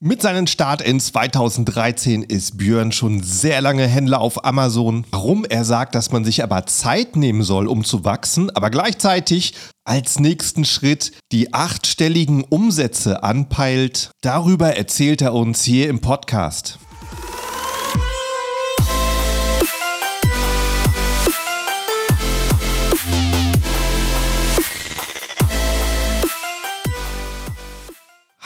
Mit seinem Start in 2013 ist Björn schon sehr lange Händler auf Amazon. Warum er sagt, dass man sich aber Zeit nehmen soll, um zu wachsen, aber gleichzeitig als nächsten Schritt die achtstelligen Umsätze anpeilt, darüber erzählt er uns hier im Podcast.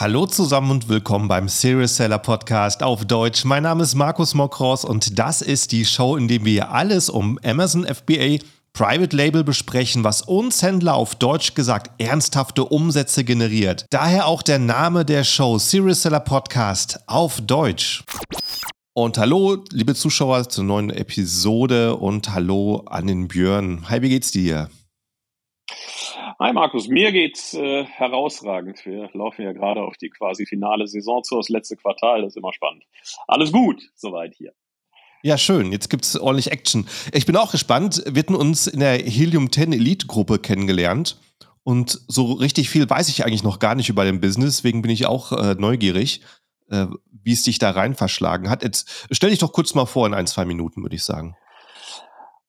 Hallo zusammen und willkommen beim Serious Seller Podcast auf Deutsch. Mein Name ist Markus Mokros und das ist die Show, in der wir alles um Amazon FBA Private Label besprechen, was uns Händler auf Deutsch gesagt ernsthafte Umsätze generiert. Daher auch der Name der Show Serious Seller Podcast auf Deutsch. Und hallo, liebe Zuschauer, zur neuen Episode und hallo an den Björn. Hi, wie geht's dir? Hi Markus, mir geht's äh, herausragend. Wir laufen ja gerade auf die quasi finale Saison zu, das letzte Quartal, das ist immer spannend. Alles gut, soweit hier. Ja, schön. Jetzt gibt's ordentlich Action. Ich bin auch gespannt. Wir hatten uns in der Helium 10 Elite Gruppe kennengelernt. Und so richtig viel weiß ich eigentlich noch gar nicht über den Business. Deswegen bin ich auch äh, neugierig, äh, wie es dich da rein verschlagen hat. Jetzt stell dich doch kurz mal vor in ein, zwei Minuten, würde ich sagen.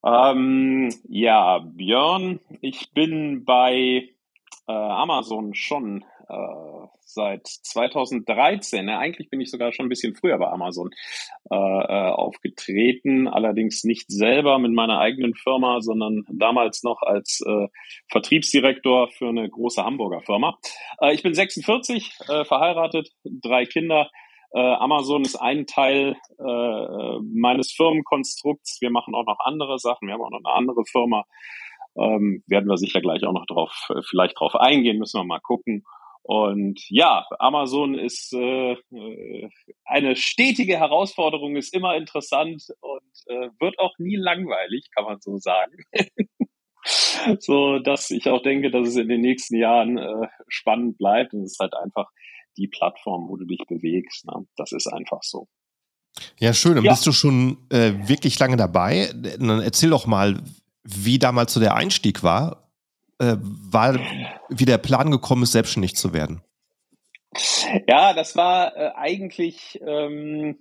Ähm, ja, Björn, ich bin bei äh, Amazon schon äh, seit 2013. Ne? Eigentlich bin ich sogar schon ein bisschen früher bei Amazon äh, äh, aufgetreten, allerdings nicht selber mit meiner eigenen Firma, sondern damals noch als äh, Vertriebsdirektor für eine große Hamburger Firma. Äh, ich bin 46, äh, verheiratet, drei Kinder. Äh, Amazon ist ein Teil äh, meines Firmenkonstrukts. Wir machen auch noch andere Sachen. Wir haben auch noch eine andere Firma. Ähm, werden wir sicher gleich auch noch drauf, äh, vielleicht drauf eingehen, müssen wir mal gucken. Und ja, Amazon ist äh, äh, eine stetige Herausforderung, ist immer interessant und äh, wird auch nie langweilig, kann man so sagen. so dass ich auch denke, dass es in den nächsten Jahren spannend bleibt und es ist halt einfach die Plattform, wo du dich bewegst. Ne? Das ist einfach so. Ja, schön. Dann ja. bist du schon äh, wirklich lange dabei. Dann erzähl doch mal, wie damals so der Einstieg war. Äh, war, wie der Plan gekommen ist, selbstständig zu werden. Ja, das war äh, eigentlich ähm,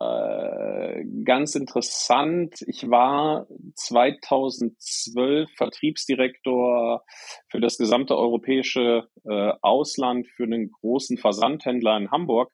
äh, ganz interessant. Ich war 2012 Vertriebsdirektor für das gesamte europäische äh, Ausland für einen großen Versandhändler in Hamburg.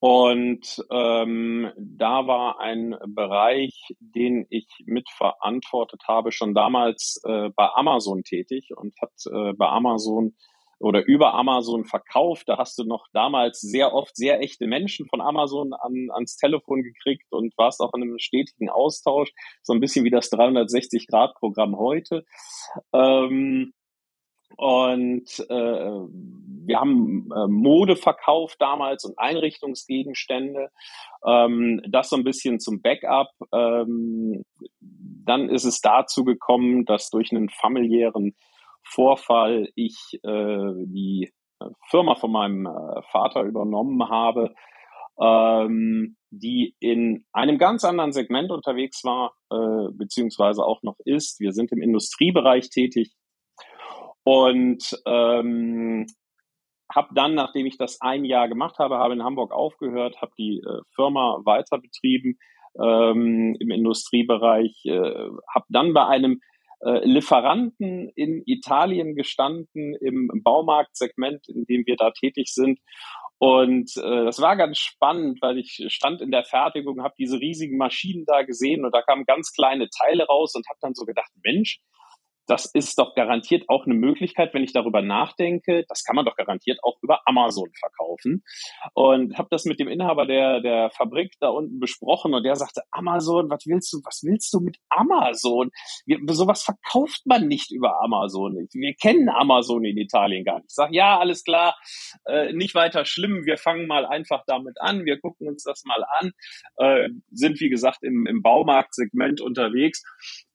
Und ähm, da war ein Bereich, den ich mitverantwortet habe, schon damals äh, bei Amazon tätig und hat äh, bei Amazon oder über Amazon verkauft. Da hast du noch damals sehr oft sehr echte Menschen von Amazon an, ans Telefon gekriegt und warst auch in einem stetigen Austausch, so ein bisschen wie das 360-Grad-Programm heute. Ähm, und äh, wir haben äh, Mode verkauft damals und Einrichtungsgegenstände. Ähm, das so ein bisschen zum Backup. Ähm, dann ist es dazu gekommen, dass durch einen familiären Vorfall ich äh, die äh, Firma von meinem äh, Vater übernommen habe, ähm, die in einem ganz anderen Segment unterwegs war, äh, beziehungsweise auch noch ist. Wir sind im Industriebereich tätig und ähm, habe dann, nachdem ich das ein Jahr gemacht habe, habe in Hamburg aufgehört, habe die äh, Firma weiter betrieben ähm, im Industriebereich, äh, habe dann bei einem äh, Lieferanten in Italien gestanden, im Baumarktsegment, in dem wir da tätig sind. Und äh, das war ganz spannend, weil ich stand in der Fertigung, habe diese riesigen Maschinen da gesehen und da kamen ganz kleine Teile raus und habe dann so gedacht, Mensch, das ist doch garantiert auch eine Möglichkeit, wenn ich darüber nachdenke, das kann man doch garantiert auch über Amazon verkaufen. Und habe das mit dem Inhaber der, der Fabrik da unten besprochen und der sagte, Amazon, was willst du, was willst du mit Amazon? Wir, sowas verkauft man nicht über Amazon. Wir kennen Amazon in Italien gar nicht. Ich sage, ja, alles klar, äh, nicht weiter schlimm, wir fangen mal einfach damit an, wir gucken uns das mal an, äh, sind wie gesagt im, im Baumarktsegment unterwegs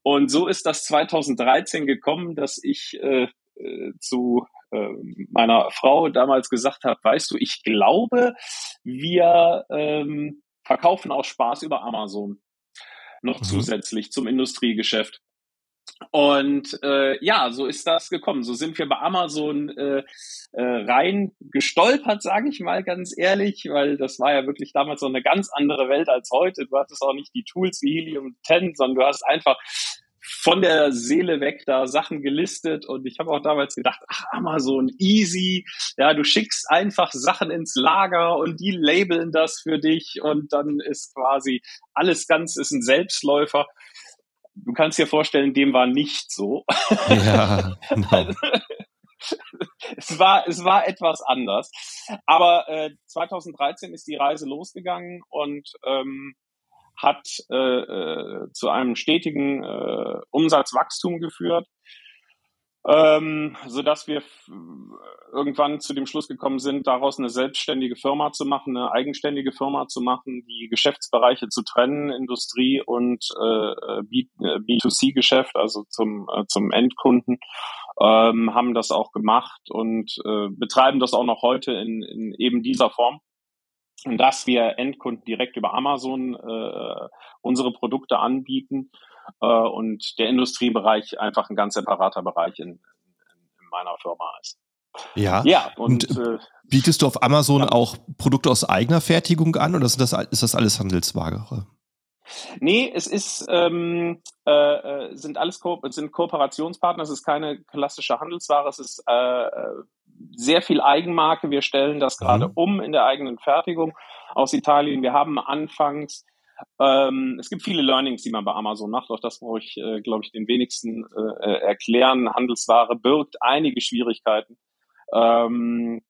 und so ist das 2013 gekommen, dass ich äh, äh, zu äh, meiner Frau damals gesagt habe, weißt du, ich glaube, wir ähm, verkaufen auch Spaß über Amazon noch mhm. zusätzlich zum Industriegeschäft. Und äh, ja, so ist das gekommen. So sind wir bei Amazon äh, äh, rein gestolpert, sage ich mal ganz ehrlich, weil das war ja wirklich damals so eine ganz andere Welt als heute. Du hattest auch nicht die Tools wie Helium 10, sondern du hast einfach von der Seele weg da Sachen gelistet und ich habe auch damals gedacht, ach Amazon, easy, ja, du schickst einfach Sachen ins Lager und die labeln das für dich und dann ist quasi alles ganz ist ein Selbstläufer du kannst dir vorstellen, dem war nicht so. Ja, genau. es war, es war etwas anders. Aber äh, 2013 ist die Reise losgegangen und ähm, hat äh, äh, zu einem stetigen äh, Umsatzwachstum geführt ähm, so dass wir irgendwann zu dem Schluss gekommen sind, daraus eine selbstständige Firma zu machen, eine eigenständige Firma zu machen, die Geschäftsbereiche zu trennen, Industrie und äh, B2C-Geschäft, also zum, äh, zum Endkunden, ähm, haben das auch gemacht und äh, betreiben das auch noch heute in, in eben dieser Form. Dass wir Endkunden direkt über Amazon äh, unsere Produkte anbieten äh, und der Industriebereich einfach ein ganz separater Bereich in, in, in meiner Firma ist. Ja, ja und, und äh, bietest du auf Amazon ja. auch Produkte aus eigener Fertigung an oder ist das, ist das alles Handelsware? Nee, es ist, ähm, äh, äh, sind alles Ko sind Kooperationspartner, es ist keine klassische Handelsware, es ist äh, äh sehr viel Eigenmarke. Wir stellen das gerade mhm. um in der eigenen Fertigung aus Italien. Wir haben anfangs ähm, es gibt viele Learnings, die man bei Amazon macht. Auch das brauche ich, äh, glaube ich, den wenigsten äh, äh, erklären. Handelsware birgt einige Schwierigkeiten. Ähm,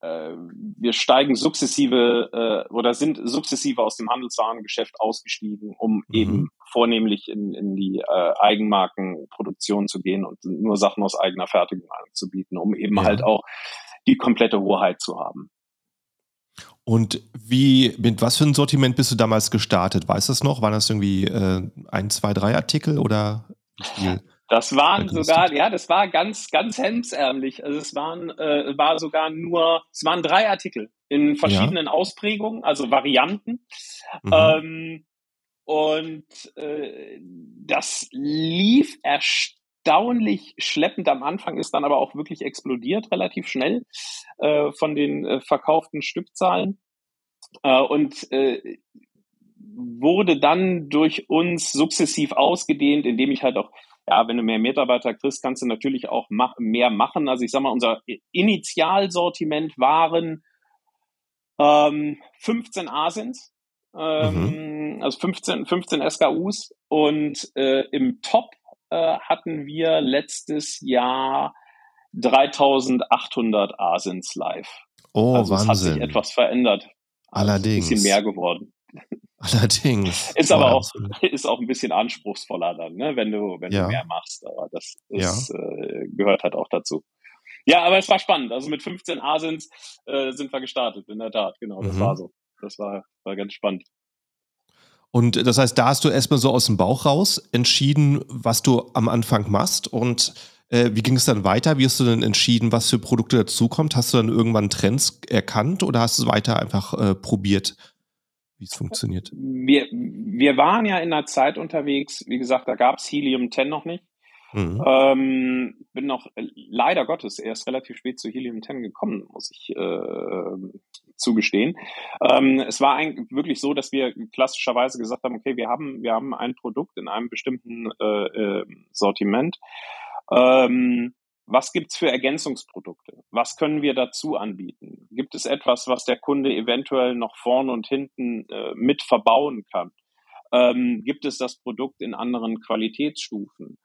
äh, wir steigen sukzessive äh, oder sind sukzessive aus dem Handelswarengeschäft ausgestiegen, um mhm. eben vornehmlich in, in die äh, Eigenmarkenproduktion zu gehen und nur Sachen aus eigener Fertigung anzubieten, um eben ja. halt auch die komplette Hoheit zu haben. Und wie, mit was für ein Sortiment bist du damals gestartet? Weißt du das noch? Waren das irgendwie äh, ein, zwei, drei Artikel oder wie viel? Das waren sogar, ja, das war ganz, ganz hemsärmlich. Also es waren, äh, war sogar nur, es waren drei Artikel in verschiedenen ja. Ausprägungen, also Varianten. Mhm. Ähm, und äh, das lief erstaunlich schleppend am Anfang, ist dann aber auch wirklich explodiert relativ schnell äh, von den äh, verkauften Stückzahlen. Äh, und äh, wurde dann durch uns sukzessiv ausgedehnt, indem ich halt auch ja, wenn du mehr Mitarbeiter kriegst, kannst du natürlich auch mach, mehr machen. Also ich sag mal, unser Initialsortiment waren ähm, 15 Asins, ähm, mhm. also 15, 15 SKUs und äh, im Top äh, hatten wir letztes Jahr 3800 Asins live. Oh, also Wahnsinn. Es hat sich etwas verändert. Allerdings. Ein bisschen mehr geworden. Allerdings. Ist aber auch, ist auch ein bisschen anspruchsvoller dann, ne, wenn du, wenn ja. du mehr machst. Aber das ist, ja. äh, gehört halt auch dazu. Ja, aber es war spannend. Also mit 15 Asins äh, sind wir gestartet, in der Tat. Genau, das mhm. war so. Das war, war ganz spannend. Und das heißt, da hast du erstmal so aus dem Bauch raus entschieden, was du am Anfang machst und äh, wie ging es dann weiter? Wie hast du denn entschieden, was für Produkte dazukommt? Hast du dann irgendwann Trends erkannt oder hast du weiter einfach äh, probiert? wie es funktioniert? Wir, wir waren ja in einer Zeit unterwegs, wie gesagt, da gab es Helium 10 noch nicht. Mhm. Ähm, bin noch äh, leider Gottes erst relativ spät zu Helium 10 gekommen, muss ich äh, zugestehen. Ähm, es war eigentlich wirklich so, dass wir klassischerweise gesagt haben, okay, wir haben, wir haben ein Produkt in einem bestimmten äh, äh, Sortiment. Ähm, was gibt's für Ergänzungsprodukte? Was können wir dazu anbieten? Gibt es etwas, was der Kunde eventuell noch vorne und hinten äh, mit verbauen kann? Ähm, gibt es das Produkt in anderen Qualitätsstufen?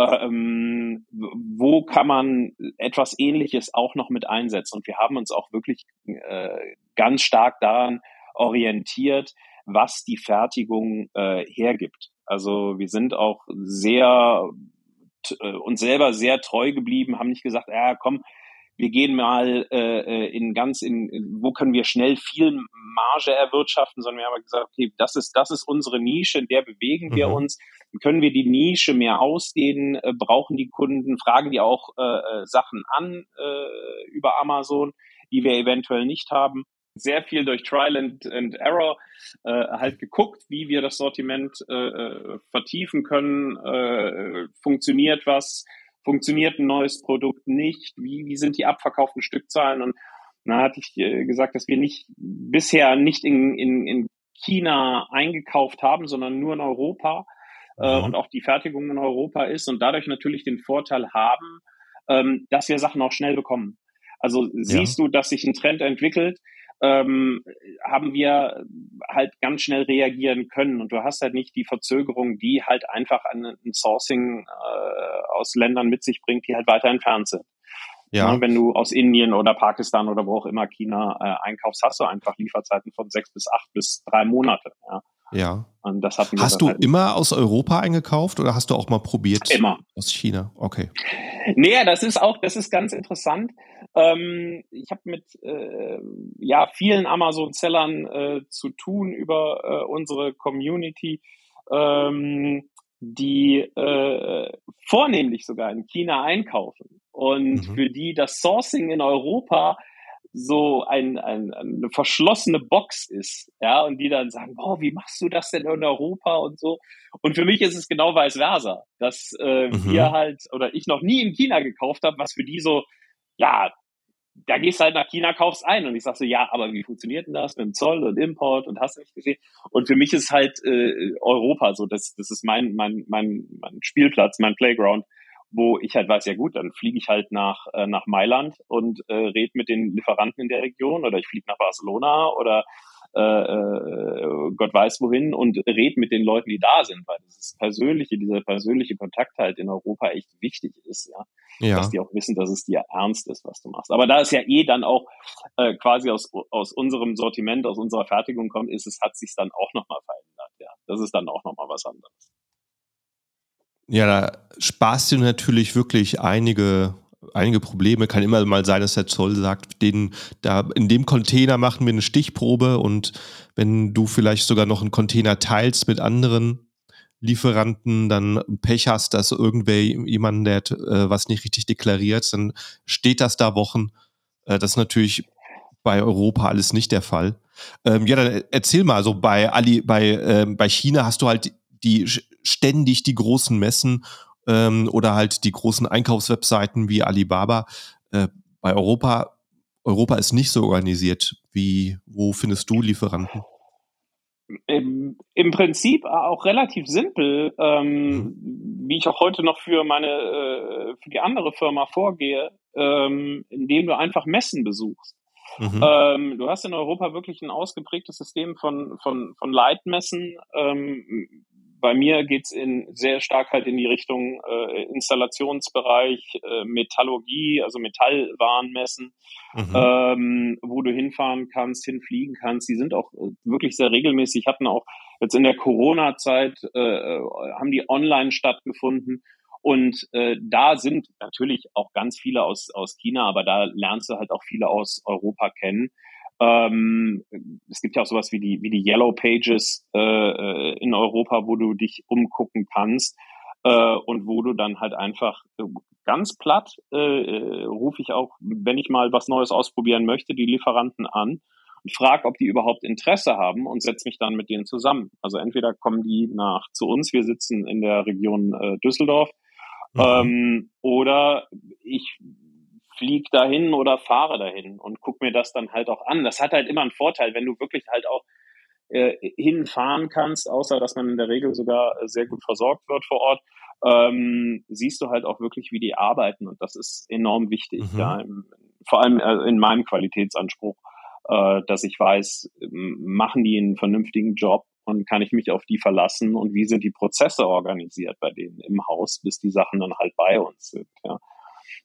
Ähm, wo kann man etwas Ähnliches auch noch mit einsetzen? Und wir haben uns auch wirklich äh, ganz stark daran orientiert, was die Fertigung äh, hergibt. Also wir sind auch sehr äh, uns selber sehr treu geblieben, haben nicht gesagt, ja komm, wir gehen mal äh, äh in ganz in, wo können wir schnell viel Marge erwirtschaften, sondern wir haben gesagt, okay, das ist das ist unsere Nische, in der bewegen wir mhm. uns. Können wir die Nische mehr ausdehnen? Äh, brauchen die Kunden? Fragen die auch äh, äh, Sachen an äh, über Amazon, die wir eventuell nicht haben? sehr viel durch Trial and, and Error äh, halt geguckt, wie wir das Sortiment äh, äh, vertiefen können. Äh, funktioniert was? Funktioniert ein neues Produkt nicht? Wie, wie sind die abverkauften Stückzahlen? Und da hatte ich äh, gesagt, dass wir nicht bisher nicht in, in, in China eingekauft haben, sondern nur in Europa äh, mhm. und auch die Fertigung in Europa ist und dadurch natürlich den Vorteil haben, ähm, dass wir Sachen auch schnell bekommen. Also siehst ja. du, dass sich ein Trend entwickelt, ähm, haben wir halt ganz schnell reagieren können. Und du hast halt nicht die Verzögerung, die halt einfach ein, ein Sourcing äh, aus Ländern mit sich bringt, die halt weiter entfernt sind. Ja. ja. wenn du aus Indien oder Pakistan oder wo auch immer China äh, einkaufst, hast du einfach Lieferzeiten von sechs bis acht bis drei Monate. Ja. Ja. Und das hatten hast du halt immer aus Europa eingekauft oder hast du auch mal probiert? Immer. Aus China, okay. Nee, das ist auch, das ist ganz interessant. Ähm, ich habe mit äh, ja, vielen Amazon-Sellern äh, zu tun über äh, unsere Community, ähm, die äh, vornehmlich sogar in China einkaufen und mhm. für die das Sourcing in Europa so ein, ein, eine verschlossene Box ist, ja, und die dann sagen, oh, wie machst du das denn in Europa und so. Und für mich ist es genau vice versa, dass äh, mhm. wir halt oder ich noch nie in China gekauft habe, was für die so, ja, da gehst du halt nach China, kaufst ein und ich sag so, ja, aber wie funktioniert denn das mit dem Zoll und Import und hast du nicht gesehen? Und für mich ist halt äh, Europa so, das, das ist mein, mein, mein, mein Spielplatz, mein Playground wo ich halt weiß, ja gut, dann fliege ich halt nach, äh, nach Mailand und äh, rede mit den Lieferanten in der Region oder ich fliege nach Barcelona oder äh, äh, Gott weiß wohin und red mit den Leuten, die da sind, weil das persönliche, dieser persönliche Kontakt halt in Europa echt wichtig ist, ja? ja. Dass die auch wissen, dass es dir ernst ist, was du machst. Aber da es ja eh dann auch äh, quasi aus, aus unserem Sortiment, aus unserer Fertigung kommt, ist es, hat sich dann auch nochmal verändert, ja. Das ist dann auch nochmal was anderes. Ja, da sparst du natürlich wirklich einige, einige Probleme. Kann immer mal sein, dass der Zoll sagt, den, da in dem Container machen wir eine Stichprobe und wenn du vielleicht sogar noch einen Container teilst mit anderen Lieferanten, dann Pech hast, dass irgendwer jemand, der äh, was nicht richtig deklariert, dann steht das da Wochen. Äh, das ist natürlich bei Europa alles nicht der Fall. Ähm, ja, dann erzähl mal, also bei Ali, bei, äh, bei China hast du halt die ständig die großen Messen ähm, oder halt die großen Einkaufswebseiten wie Alibaba. Äh, bei Europa, Europa ist nicht so organisiert. Wie, wo findest du Lieferanten? Im, im Prinzip auch relativ simpel, ähm, mhm. wie ich auch heute noch für meine, äh, für die andere Firma vorgehe, ähm, indem du einfach Messen besuchst. Mhm. Ähm, du hast in Europa wirklich ein ausgeprägtes System von, von, von Leitmessen. Ähm, bei mir geht's in sehr stark halt in die Richtung äh, Installationsbereich, äh, Metallurgie, also Metallwarenmessen, mhm. ähm, wo du hinfahren kannst, hinfliegen kannst. Die sind auch äh, wirklich sehr regelmäßig. Hatten auch jetzt in der Corona-Zeit äh, haben die online stattgefunden. Und äh, da sind natürlich auch ganz viele aus, aus China, aber da lernst du halt auch viele aus Europa kennen. Ähm, es gibt ja auch sowas wie die, wie die Yellow Pages äh, äh, in Europa, wo du dich umgucken kannst äh, und wo du dann halt einfach äh, ganz platt äh, äh, rufe ich auch, wenn ich mal was Neues ausprobieren möchte, die Lieferanten an und frage, ob die überhaupt Interesse haben und setze mich dann mit denen zusammen. Also entweder kommen die nach zu uns, wir sitzen in der Region Düsseldorf, mhm. ähm, oder ich flieg dahin oder fahre dahin und guck mir das dann halt auch an. Das hat halt immer einen Vorteil, wenn du wirklich halt auch äh, hinfahren kannst, außer dass man in der Regel sogar sehr gut versorgt wird vor Ort, ähm, siehst du halt auch wirklich, wie die arbeiten und das ist enorm wichtig, mhm. ja, im, vor allem äh, in meinem Qualitätsanspruch, äh, dass ich weiß, machen die einen vernünftigen Job und kann ich mich auf die verlassen und wie sind die Prozesse organisiert bei denen im Haus, bis die Sachen dann halt bei uns sind, ja.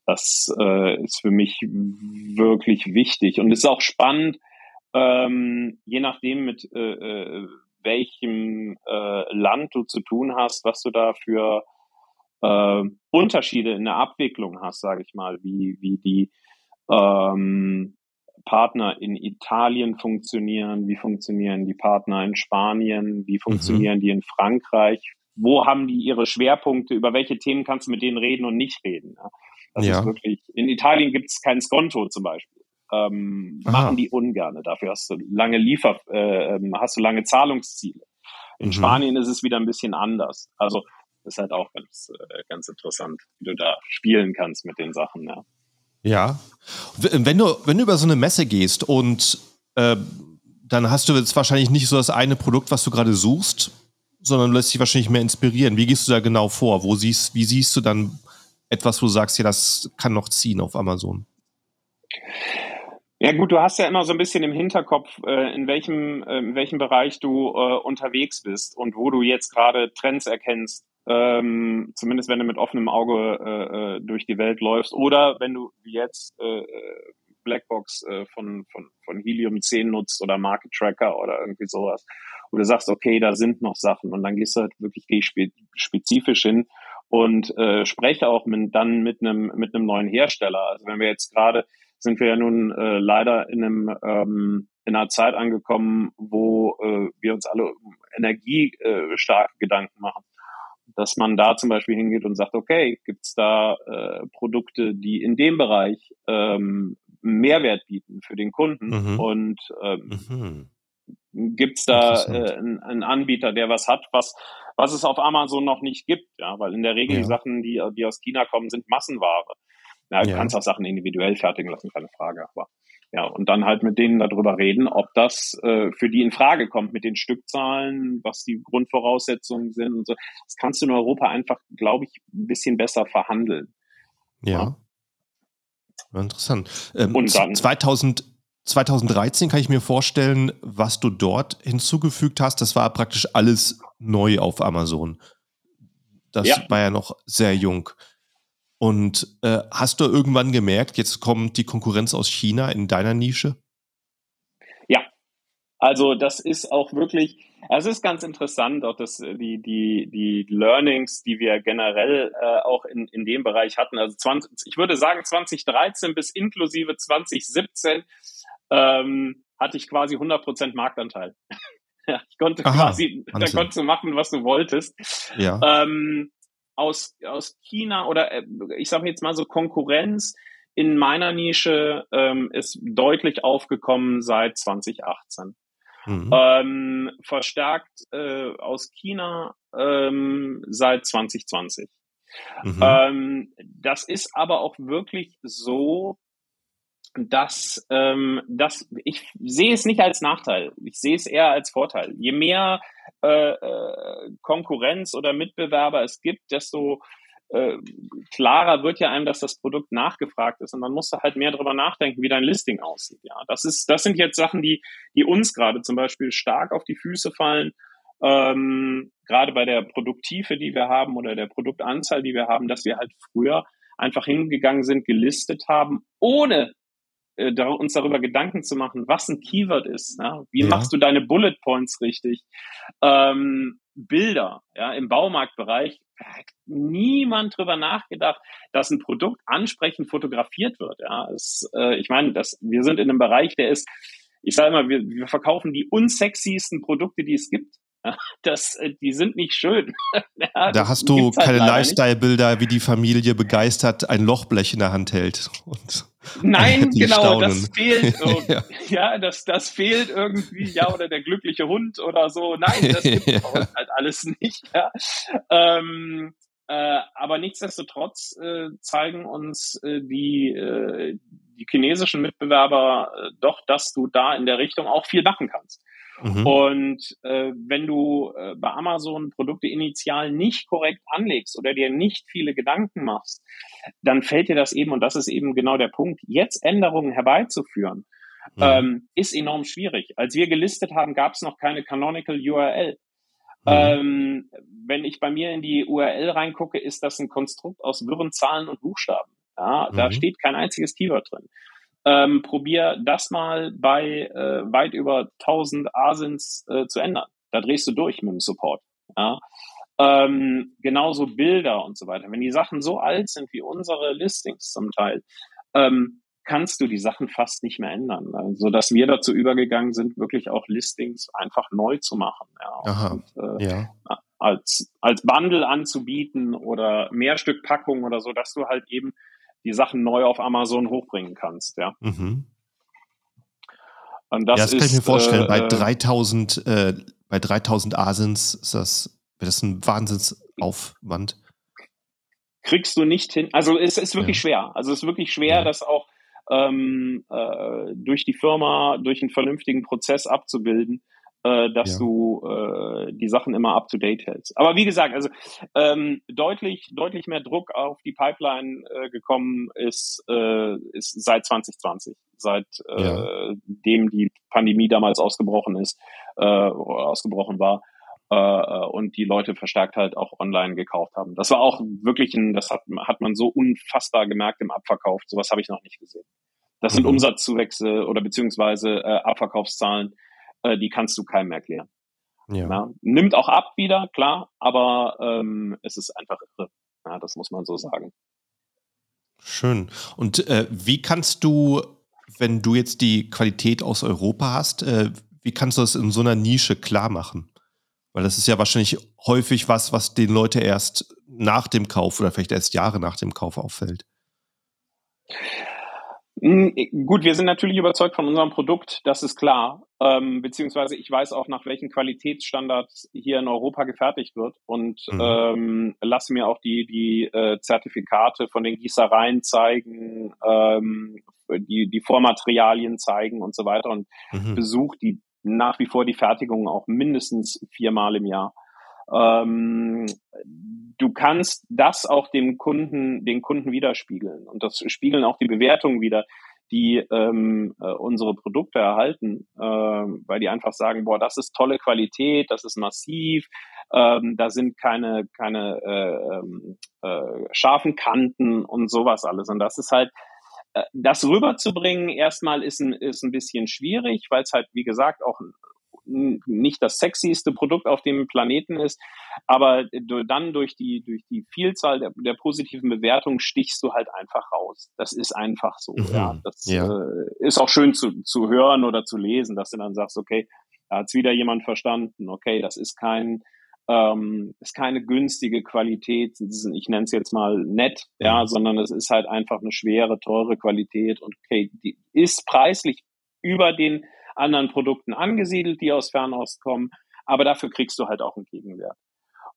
Das äh, ist für mich wirklich wichtig und ist auch spannend, ähm, je nachdem mit äh, äh, welchem äh, Land du zu tun hast, was du da für äh, Unterschiede in der Abwicklung hast, sage ich mal, wie, wie die ähm, Partner in Italien funktionieren, wie funktionieren die Partner in Spanien, wie mhm. funktionieren mhm. die in Frankreich, wo haben die ihre Schwerpunkte, über welche Themen kannst du mit denen reden und nicht reden. Ja? Das ja. ist wirklich, in Italien gibt es kein Skonto zum Beispiel. Ähm, machen die ungerne. Dafür hast du lange Liefer, äh, ähm, hast du lange Zahlungsziele. In mhm. Spanien ist es wieder ein bisschen anders. Also ist halt auch ganz, äh, ganz interessant, wie du da spielen kannst mit den Sachen. Ja. Ja. Wenn du, wenn du über so eine Messe gehst und äh, dann hast du jetzt wahrscheinlich nicht so das eine Produkt, was du gerade suchst, sondern lässt dich wahrscheinlich mehr inspirieren. Wie gehst du da genau vor? Wo siehst, wie siehst du dann etwas, wo du sagst, ja, das kann noch ziehen auf Amazon? Ja gut, du hast ja immer so ein bisschen im Hinterkopf, äh, in welchem, äh, in welchem Bereich du äh, unterwegs bist und wo du jetzt gerade Trends erkennst ähm, zumindest wenn du mit offenem Auge äh, durch die Welt läufst oder wenn du jetzt äh, Blackbox äh, von, von, von Helium 10 nutzt oder Market Tracker oder irgendwie sowas, wo du sagst, okay, da sind noch Sachen und dann gehst du halt wirklich spezifisch hin und äh, spreche auch mit, dann mit einem mit einem neuen Hersteller. Also wenn wir jetzt gerade sind wir ja nun äh, leider in einem ähm, in einer Zeit angekommen, wo äh, wir uns alle um energiestarke äh, Gedanken machen dass man da zum Beispiel hingeht und sagt, okay, gibt's da äh, Produkte, die in dem Bereich ähm, Mehrwert bieten für den Kunden mhm. und ähm, mhm. gibt's da äh, einen, einen Anbieter, der was hat, was was es auf Amazon noch nicht gibt, ja, weil in der Regel ja. die Sachen, die, die aus China kommen, sind Massenware. Ja, du ja. kannst auch Sachen individuell fertigen lassen, keine Frage, aber ja, und dann halt mit denen darüber reden, ob das äh, für die in Frage kommt mit den Stückzahlen, was die Grundvoraussetzungen sind und so. Das kannst du in Europa einfach, glaube ich, ein bisschen besser verhandeln. Ja. ja. Interessant. Ähm, und dann, 2000, 2013 kann ich mir vorstellen, was du dort hinzugefügt hast, das war praktisch alles neu auf Amazon. Das ja. war ja noch sehr jung. Und äh, hast du irgendwann gemerkt, jetzt kommt die Konkurrenz aus China in deiner Nische? Ja, also das ist auch wirklich, es ist ganz interessant, auch dass äh, die, die, die Learnings, die wir generell äh, auch in, in dem Bereich hatten, also 20, ich würde sagen 2013 bis inklusive 2017 ähm, hatte ich quasi 100% Marktanteil. ich konnte Aha, quasi, da konntest du machen, was du wolltest. Ja. Ähm, aus, aus China oder äh, ich sage jetzt mal so Konkurrenz in meiner Nische ähm, ist deutlich aufgekommen seit 2018. Mhm. Ähm, verstärkt äh, aus China ähm, seit 2020. Mhm. Ähm, das ist aber auch wirklich so, dass, ähm, dass ich sehe es nicht als Nachteil, ich sehe es eher als Vorteil. Je mehr äh, äh, Konkurrenz oder Mitbewerber es gibt, desto äh, klarer wird ja einem, dass das Produkt nachgefragt ist und dann musst du halt mehr darüber nachdenken, wie dein Listing aussieht. Ja, das ist, das sind jetzt Sachen, die, die uns gerade zum Beispiel stark auf die Füße fallen. Ähm, gerade bei der Produkttiefe, die wir haben oder der Produktanzahl, die wir haben, dass wir halt früher einfach hingegangen sind, gelistet haben, ohne äh, uns darüber Gedanken zu machen, was ein Keyword ist. Ja? Wie ja. machst du deine Bullet Points richtig? Ähm, Bilder, ja, im Baumarktbereich hat niemand drüber nachgedacht, dass ein Produkt ansprechend fotografiert wird. Ja, es, äh, ich meine, das, wir sind in einem Bereich, der ist, ich sage immer, wir, wir verkaufen die unsexiesten Produkte, die es gibt. Das, äh, die sind nicht schön. Ja, da hast du halt keine Lifestyle-Bilder, wie die Familie begeistert ein Lochblech in der Hand hält. Und Nein, genau, staunen. das fehlt. ja. ja, das, das fehlt irgendwie, ja, oder der glückliche Hund oder so. Nein, das gibt ja. halt alles nicht. Ja. Ähm, äh, aber nichtsdestotrotz äh, zeigen uns äh, die, äh, die chinesischen Mitbewerber äh, doch, dass du da in der Richtung auch viel machen kannst. Mhm. Und äh, wenn du äh, bei Amazon Produkte initial nicht korrekt anlegst oder dir nicht viele Gedanken machst, dann fällt dir das eben, und das ist eben genau der Punkt, jetzt Änderungen herbeizuführen, mhm. ähm, ist enorm schwierig. Als wir gelistet haben, gab es noch keine Canonical URL. Mhm. Ähm, wenn ich bei mir in die URL reingucke, ist das ein Konstrukt aus wirren Zahlen und Buchstaben. Ja, mhm. Da steht kein einziges Keyword drin. Ähm, probier das mal bei äh, weit über 1000 Asins äh, zu ändern. Da drehst du durch mit dem Support. Ja? Ähm, genauso Bilder und so weiter. Wenn die Sachen so alt sind wie unsere Listings zum Teil, ähm, kannst du die Sachen fast nicht mehr ändern. So also, dass wir dazu übergegangen sind, wirklich auch Listings einfach neu zu machen. Ja, Aha, und, äh, ja. Als, als Bundle anzubieten oder Mehrstückpackung oder so, dass du halt eben die Sachen neu auf Amazon hochbringen kannst, ja. Mhm. Und das, ja, das ist, kann ich mir vorstellen. Äh, bei 3000, äh, bei 3000 Asins ist das, das ein Wahnsinnsaufwand. Kriegst du nicht hin. Also es ist wirklich ja. schwer. Also es ist wirklich schwer, ja. das auch ähm, äh, durch die Firma, durch einen vernünftigen Prozess abzubilden äh, dass ja. du äh, die Sachen immer up to date hältst. Aber wie gesagt, also ähm, deutlich, deutlich mehr Druck auf die Pipeline äh, gekommen ist, äh, ist seit 2020, seit äh, ja. dem die Pandemie damals ausgebrochen ist, äh, ausgebrochen war. Äh, und die Leute verstärkt halt auch online gekauft haben. Das war auch wirklich ein, das hat, hat man so unfassbar gemerkt im Abverkauf. Sowas habe ich noch nicht gesehen. Das sind mhm. Umsatzzuwächse oder beziehungsweise äh, Abverkaufszahlen, äh, die kannst du keinem erklären. Ja. ja. Nimmt auch ab wieder, klar, aber ähm, es ist einfach irre. Ja, das muss man so sagen. Schön. Und äh, wie kannst du, wenn du jetzt die Qualität aus Europa hast, äh, wie kannst du das in so einer Nische klar machen? Weil das ist ja wahrscheinlich häufig was, was den Leute erst nach dem Kauf oder vielleicht erst Jahre nach dem Kauf auffällt. Hm, gut, wir sind natürlich überzeugt von unserem Produkt, das ist klar. Ähm, beziehungsweise ich weiß auch, nach welchen Qualitätsstandards hier in Europa gefertigt wird und mhm. ähm, lasse mir auch die, die äh, Zertifikate von den Gießereien zeigen, ähm, die, die Vormaterialien zeigen und so weiter und mhm. besuche die nach wie vor die Fertigung auch mindestens viermal im Jahr. Ähm, du kannst das auch dem Kunden, den Kunden widerspiegeln. Und das spiegeln auch die Bewertungen wieder, die ähm, äh, unsere Produkte erhalten, äh, weil die einfach sagen, boah, das ist tolle Qualität, das ist massiv, ähm, da sind keine, keine äh, ähm, äh, scharfen Kanten und sowas alles. Und das ist halt, äh, das rüberzubringen, erstmal ist ein, ist ein bisschen schwierig, weil es halt, wie gesagt, auch nicht das sexyste Produkt auf dem Planeten ist, aber dann durch die, durch die Vielzahl der, der positiven Bewertungen stichst du halt einfach raus. Das ist einfach so. Mhm. Ja, das ja. Äh, ist auch schön zu, zu hören oder zu lesen, dass du dann sagst, okay, da hat's wieder jemand verstanden, okay, das ist kein, ähm, ist keine günstige Qualität, ich nenne es jetzt mal nett, ja, mhm. sondern es ist halt einfach eine schwere, teure Qualität und okay, die ist preislich über den anderen Produkten angesiedelt, die aus Fernost kommen, aber dafür kriegst du halt auch einen Gegenwert.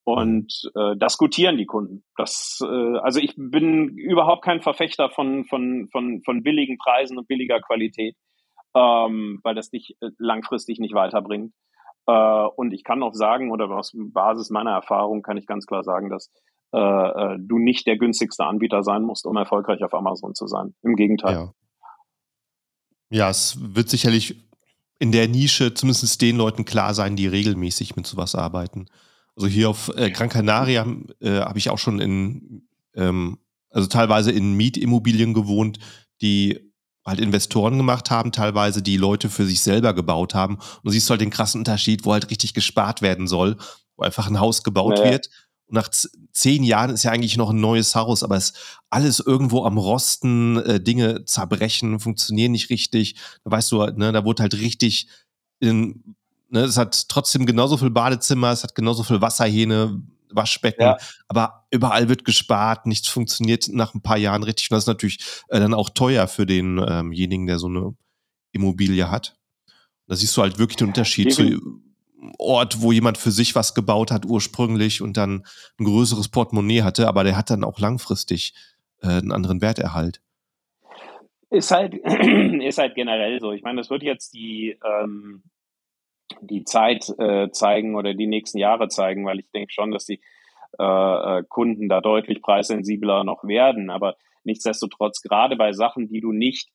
Und äh, das gutieren die Kunden. Das, äh, also ich bin überhaupt kein Verfechter von, von, von, von billigen Preisen und billiger Qualität, ähm, weil das dich äh, langfristig nicht weiterbringt. Äh, und ich kann auch sagen, oder aus Basis meiner Erfahrung kann ich ganz klar sagen, dass äh, äh, du nicht der günstigste Anbieter sein musst, um erfolgreich auf Amazon zu sein. Im Gegenteil. Ja. Ja, es wird sicherlich in der Nische zumindest den Leuten klar sein, die regelmäßig mit sowas arbeiten. Also hier auf äh, Gran Canaria äh, habe ich auch schon in, ähm, also teilweise in Mietimmobilien gewohnt, die halt Investoren gemacht haben, teilweise die Leute für sich selber gebaut haben. Und du siehst halt den krassen Unterschied, wo halt richtig gespart werden soll, wo einfach ein Haus gebaut naja. wird und nach zehn Jahren ist ja eigentlich noch ein neues Haus, aber es ist alles irgendwo am Rosten, äh, Dinge zerbrechen, funktionieren nicht richtig. Da weißt du, ne, da wurde halt richtig in, ne, es hat trotzdem genauso viel Badezimmer, es hat genauso viel Wasserhähne, Waschbecken, ja. aber überall wird gespart, nichts funktioniert nach ein paar Jahren richtig. Und das ist natürlich äh, dann auch teuer für denjenigen, ähm der so eine Immobilie hat. Da siehst du halt wirklich den Unterschied zu Ort, wo jemand für sich was gebaut hat ursprünglich und dann ein größeres Portemonnaie hatte, aber der hat dann auch langfristig äh, einen anderen Werterhalt. Ist halt, ist halt generell so. Ich meine, das wird jetzt die, ähm, die Zeit äh, zeigen oder die nächsten Jahre zeigen, weil ich denke schon, dass die äh, äh, Kunden da deutlich preissensibler noch werden. Aber nichtsdestotrotz, gerade bei Sachen, die du nicht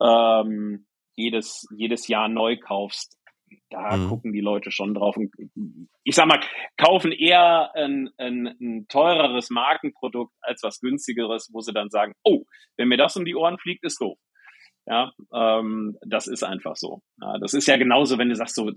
ähm, jedes, jedes Jahr neu kaufst, da mhm. gucken die Leute schon drauf. Und ich sag mal, kaufen eher ein, ein, ein, teureres Markenprodukt als was günstigeres, wo sie dann sagen, oh, wenn mir das um die Ohren fliegt, ist doof. Ja, ähm, das ist einfach so. Ja, das ist ja genauso, wenn du sagst, so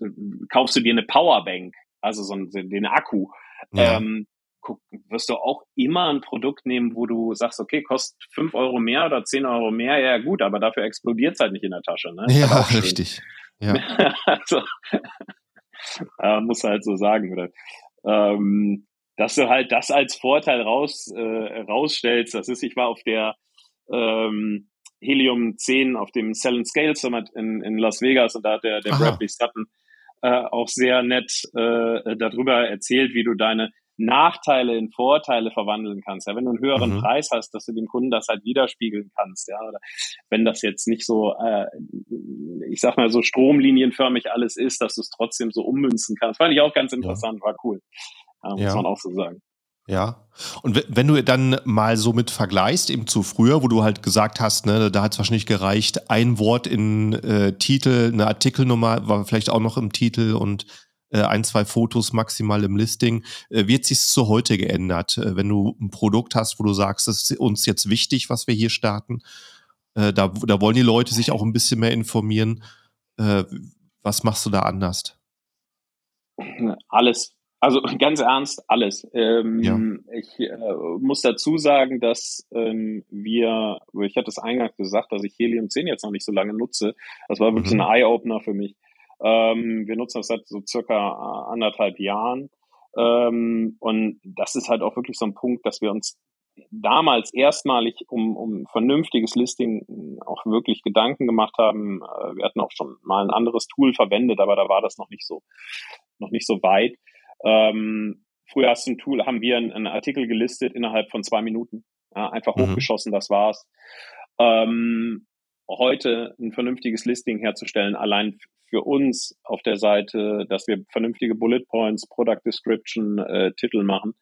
kaufst du dir eine Powerbank, also so einen, den Akku, ja. ähm, guck, wirst du auch immer ein Produkt nehmen, wo du sagst, okay, kostet fünf Euro mehr oder zehn Euro mehr, ja gut, aber dafür explodiert es halt nicht in der Tasche. Ne? Ja, richtig. Ja. also, äh, muss halt so sagen, oder? Ähm, dass du halt das als Vorteil raus, äh, rausstellst. Das ist, ich war auf der, ähm, Helium 10 auf dem Cell and Scale Summit in, in Las Vegas und da hat der, der Bradley Sutton äh, auch sehr nett äh, darüber erzählt, wie du deine Nachteile in Vorteile verwandeln kannst. Ja, wenn du einen höheren mhm. Preis hast, dass du dem Kunden das halt widerspiegeln kannst. Ja, oder wenn das jetzt nicht so, äh, ich sag mal so stromlinienförmig alles ist, dass du es trotzdem so ummünzen kannst. Fand ich auch ganz interessant, ja. war cool. Ja, muss ja. man auch so sagen. Ja. Und wenn du dann mal so mit vergleichst, eben zu früher, wo du halt gesagt hast, ne, da hat es wahrscheinlich gereicht, ein Wort in äh, Titel, eine Artikelnummer war vielleicht auch noch im Titel und äh, ein, zwei Fotos maximal im Listing. Äh, hat sich zu heute geändert? Äh, wenn du ein Produkt hast, wo du sagst, es ist uns jetzt wichtig, was wir hier starten, äh, da, da wollen die Leute sich auch ein bisschen mehr informieren. Äh, was machst du da anders? Alles. Also ganz ernst, alles. Ähm, ja. Ich äh, muss dazu sagen, dass ähm, wir, ich hatte es eingangs gesagt, dass ich Helium 10 jetzt noch nicht so lange nutze. Das war wirklich mhm. ein Eye-Opener für mich. Ähm, wir nutzen das seit so circa anderthalb Jahren. Ähm, und das ist halt auch wirklich so ein Punkt, dass wir uns damals erstmalig um, um vernünftiges Listing auch wirklich Gedanken gemacht haben. Äh, wir hatten auch schon mal ein anderes Tool verwendet, aber da war das noch nicht so, noch nicht so weit. Ähm, früher hast du ein Tool, haben wir einen, einen Artikel gelistet innerhalb von zwei Minuten. Ja, einfach mhm. hochgeschossen, das war's. Ähm, heute ein vernünftiges Listing herzustellen, allein für uns auf der Seite, dass wir vernünftige Bullet Points, Product Description, äh, Titel machen,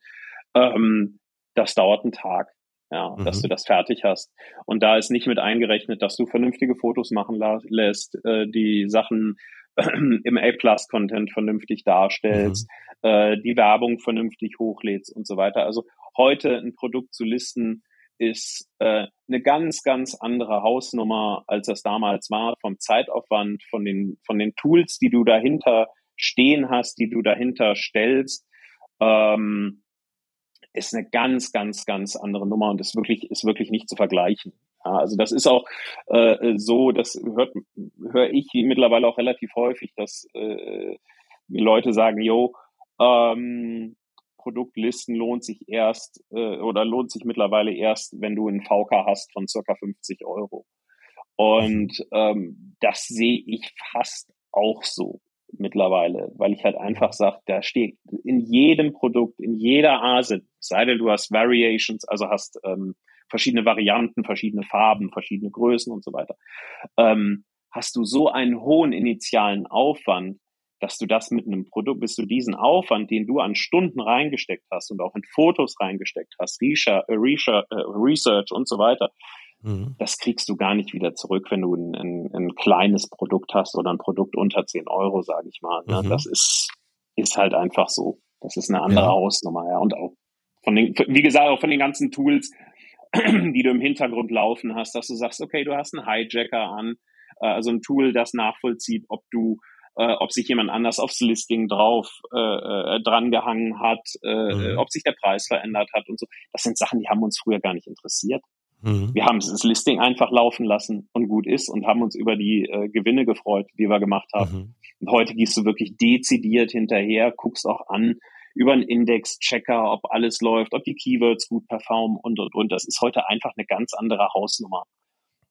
ähm, das dauert einen Tag. Ja, mhm. dass du das fertig hast. Und da ist nicht mit eingerechnet, dass du vernünftige Fotos machen lässt, äh, die Sachen im A-Plus-Content vernünftig darstellst, mhm. äh, die Werbung vernünftig hochlädst und so weiter. Also heute ein Produkt zu listen, ist äh, eine ganz, ganz andere Hausnummer, als das damals war, vom Zeitaufwand, von den, von den Tools, die du dahinter stehen hast, die du dahinter stellst, ähm, ist eine ganz, ganz, ganz andere Nummer und ist wirklich, ist wirklich nicht zu vergleichen. Ja, also das ist auch äh, so, das hört höre ich mittlerweile auch relativ häufig, dass äh, Leute sagen, yo, ähm, Produktlisten lohnt sich erst äh, oder lohnt sich mittlerweile erst, wenn du einen VK hast von circa 50 Euro. Und ähm, das sehe ich fast auch so mittlerweile, weil ich halt einfach sage, da steht in jedem Produkt, in jeder Ase, sei denn du hast Variations, also hast ähm, verschiedene Varianten, verschiedene Farben, verschiedene Größen und so weiter, ähm, hast du so einen hohen initialen Aufwand, dass du das mit einem Produkt, bis du diesen Aufwand, den du an Stunden reingesteckt hast und auch in Fotos reingesteckt hast, Research, äh, Research und so weiter, mhm. das kriegst du gar nicht wieder zurück, wenn du ein, ein, ein, kleines Produkt hast oder ein Produkt unter 10 Euro, sage ich mal. Ne? Mhm. Das ist, ist halt einfach so. Das ist eine andere ja. Hausnummer, ja. Und auch von den, wie gesagt, auch von den ganzen Tools, die du im Hintergrund laufen hast, dass du sagst, okay, du hast einen Hijacker an, äh, also ein Tool, das nachvollzieht, ob du äh, ob sich jemand anders aufs Listing drauf äh, äh, dran gehangen hat, äh, mhm. ob sich der Preis verändert hat und so. Das sind Sachen, die haben uns früher gar nicht interessiert. Mhm. Wir haben das Listing einfach laufen lassen und gut ist und haben uns über die äh, Gewinne gefreut, die wir gemacht haben. Mhm. Und heute gehst du wirklich dezidiert hinterher, guckst auch an über einen Index-Checker, ob alles läuft, ob die Keywords gut performen und und und. Das ist heute einfach eine ganz andere Hausnummer.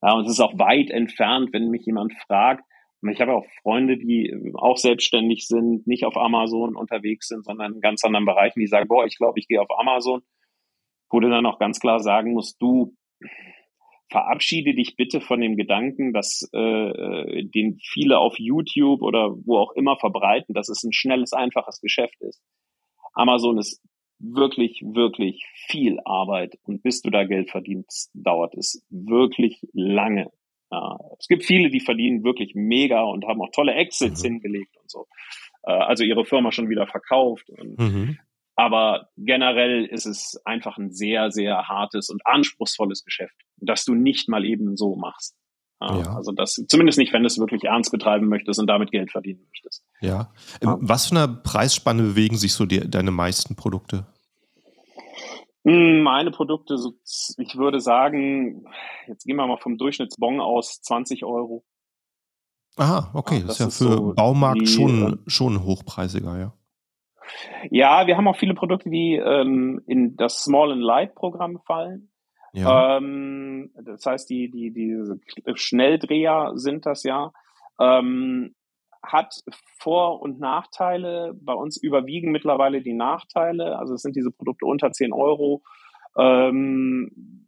Ja, und es ist auch weit entfernt, wenn mich jemand fragt, ich habe auch Freunde, die äh, auch selbstständig sind, nicht auf Amazon unterwegs sind, sondern in ganz anderen Bereichen, die sagen, boah, ich glaube, ich gehe auf Amazon, wo du dann auch ganz klar sagen musst, du verabschiede dich bitte von dem Gedanken, dass äh, äh, den viele auf YouTube oder wo auch immer verbreiten, dass es ein schnelles, einfaches Geschäft ist. Amazon ist wirklich, wirklich viel Arbeit und bis du da Geld verdienst, dauert es wirklich lange. Ja, es gibt viele, die verdienen wirklich mega und haben auch tolle Exits mhm. hingelegt und so. Äh, also ihre Firma schon wieder verkauft. Und, mhm. Aber generell ist es einfach ein sehr, sehr hartes und anspruchsvolles Geschäft, das du nicht mal eben so machst. Ja. Also das, zumindest nicht, wenn du es wirklich ernst betreiben möchtest und damit Geld verdienen möchtest. Ja. ja. Was für eine Preisspanne bewegen sich so die, deine meisten Produkte? Hm, meine Produkte, ich würde sagen, jetzt gehen wir mal vom Durchschnittsbon aus, 20 Euro. Aha, okay, das, das ist ja für so Baumarkt die, schon, äh, schon hochpreisiger, ja. Ja, wir haben auch viele Produkte, die ähm, in das Small and Light Programm fallen. Ja. Ähm, das heißt, die, die, diese Schnelldreher sind das ja. Ähm, hat Vor- und Nachteile. Bei uns überwiegen mittlerweile die Nachteile. Also es sind diese Produkte unter 10 Euro. Ähm,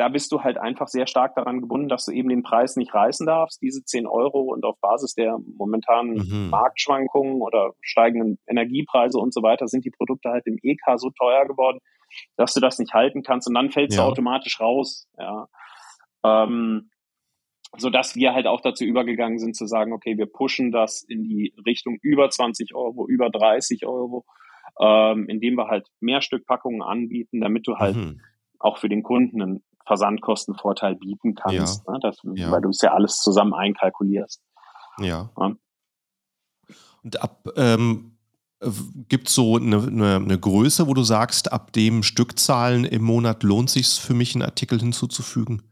da bist du halt einfach sehr stark daran gebunden, dass du eben den Preis nicht reißen darfst, diese 10 Euro und auf Basis der momentanen mhm. Marktschwankungen oder steigenden Energiepreise und so weiter sind die Produkte halt im EK so teuer geworden, dass du das nicht halten kannst und dann fällst ja. du automatisch raus. Ja. Ähm, so dass wir halt auch dazu übergegangen sind zu sagen, okay, wir pushen das in die Richtung über 20 Euro, über 30 Euro, ähm, indem wir halt mehr Stückpackungen anbieten, damit du halt mhm. auch für den Kunden einen Versandkostenvorteil bieten kannst, ja. Ne? Das, ja. weil du es ja alles zusammen einkalkulierst. Ja. ja. Und ab ähm, gibt es so eine, eine, eine, Größe, wo du sagst, ab dem Stückzahlen im Monat lohnt sich für mich, einen Artikel hinzuzufügen?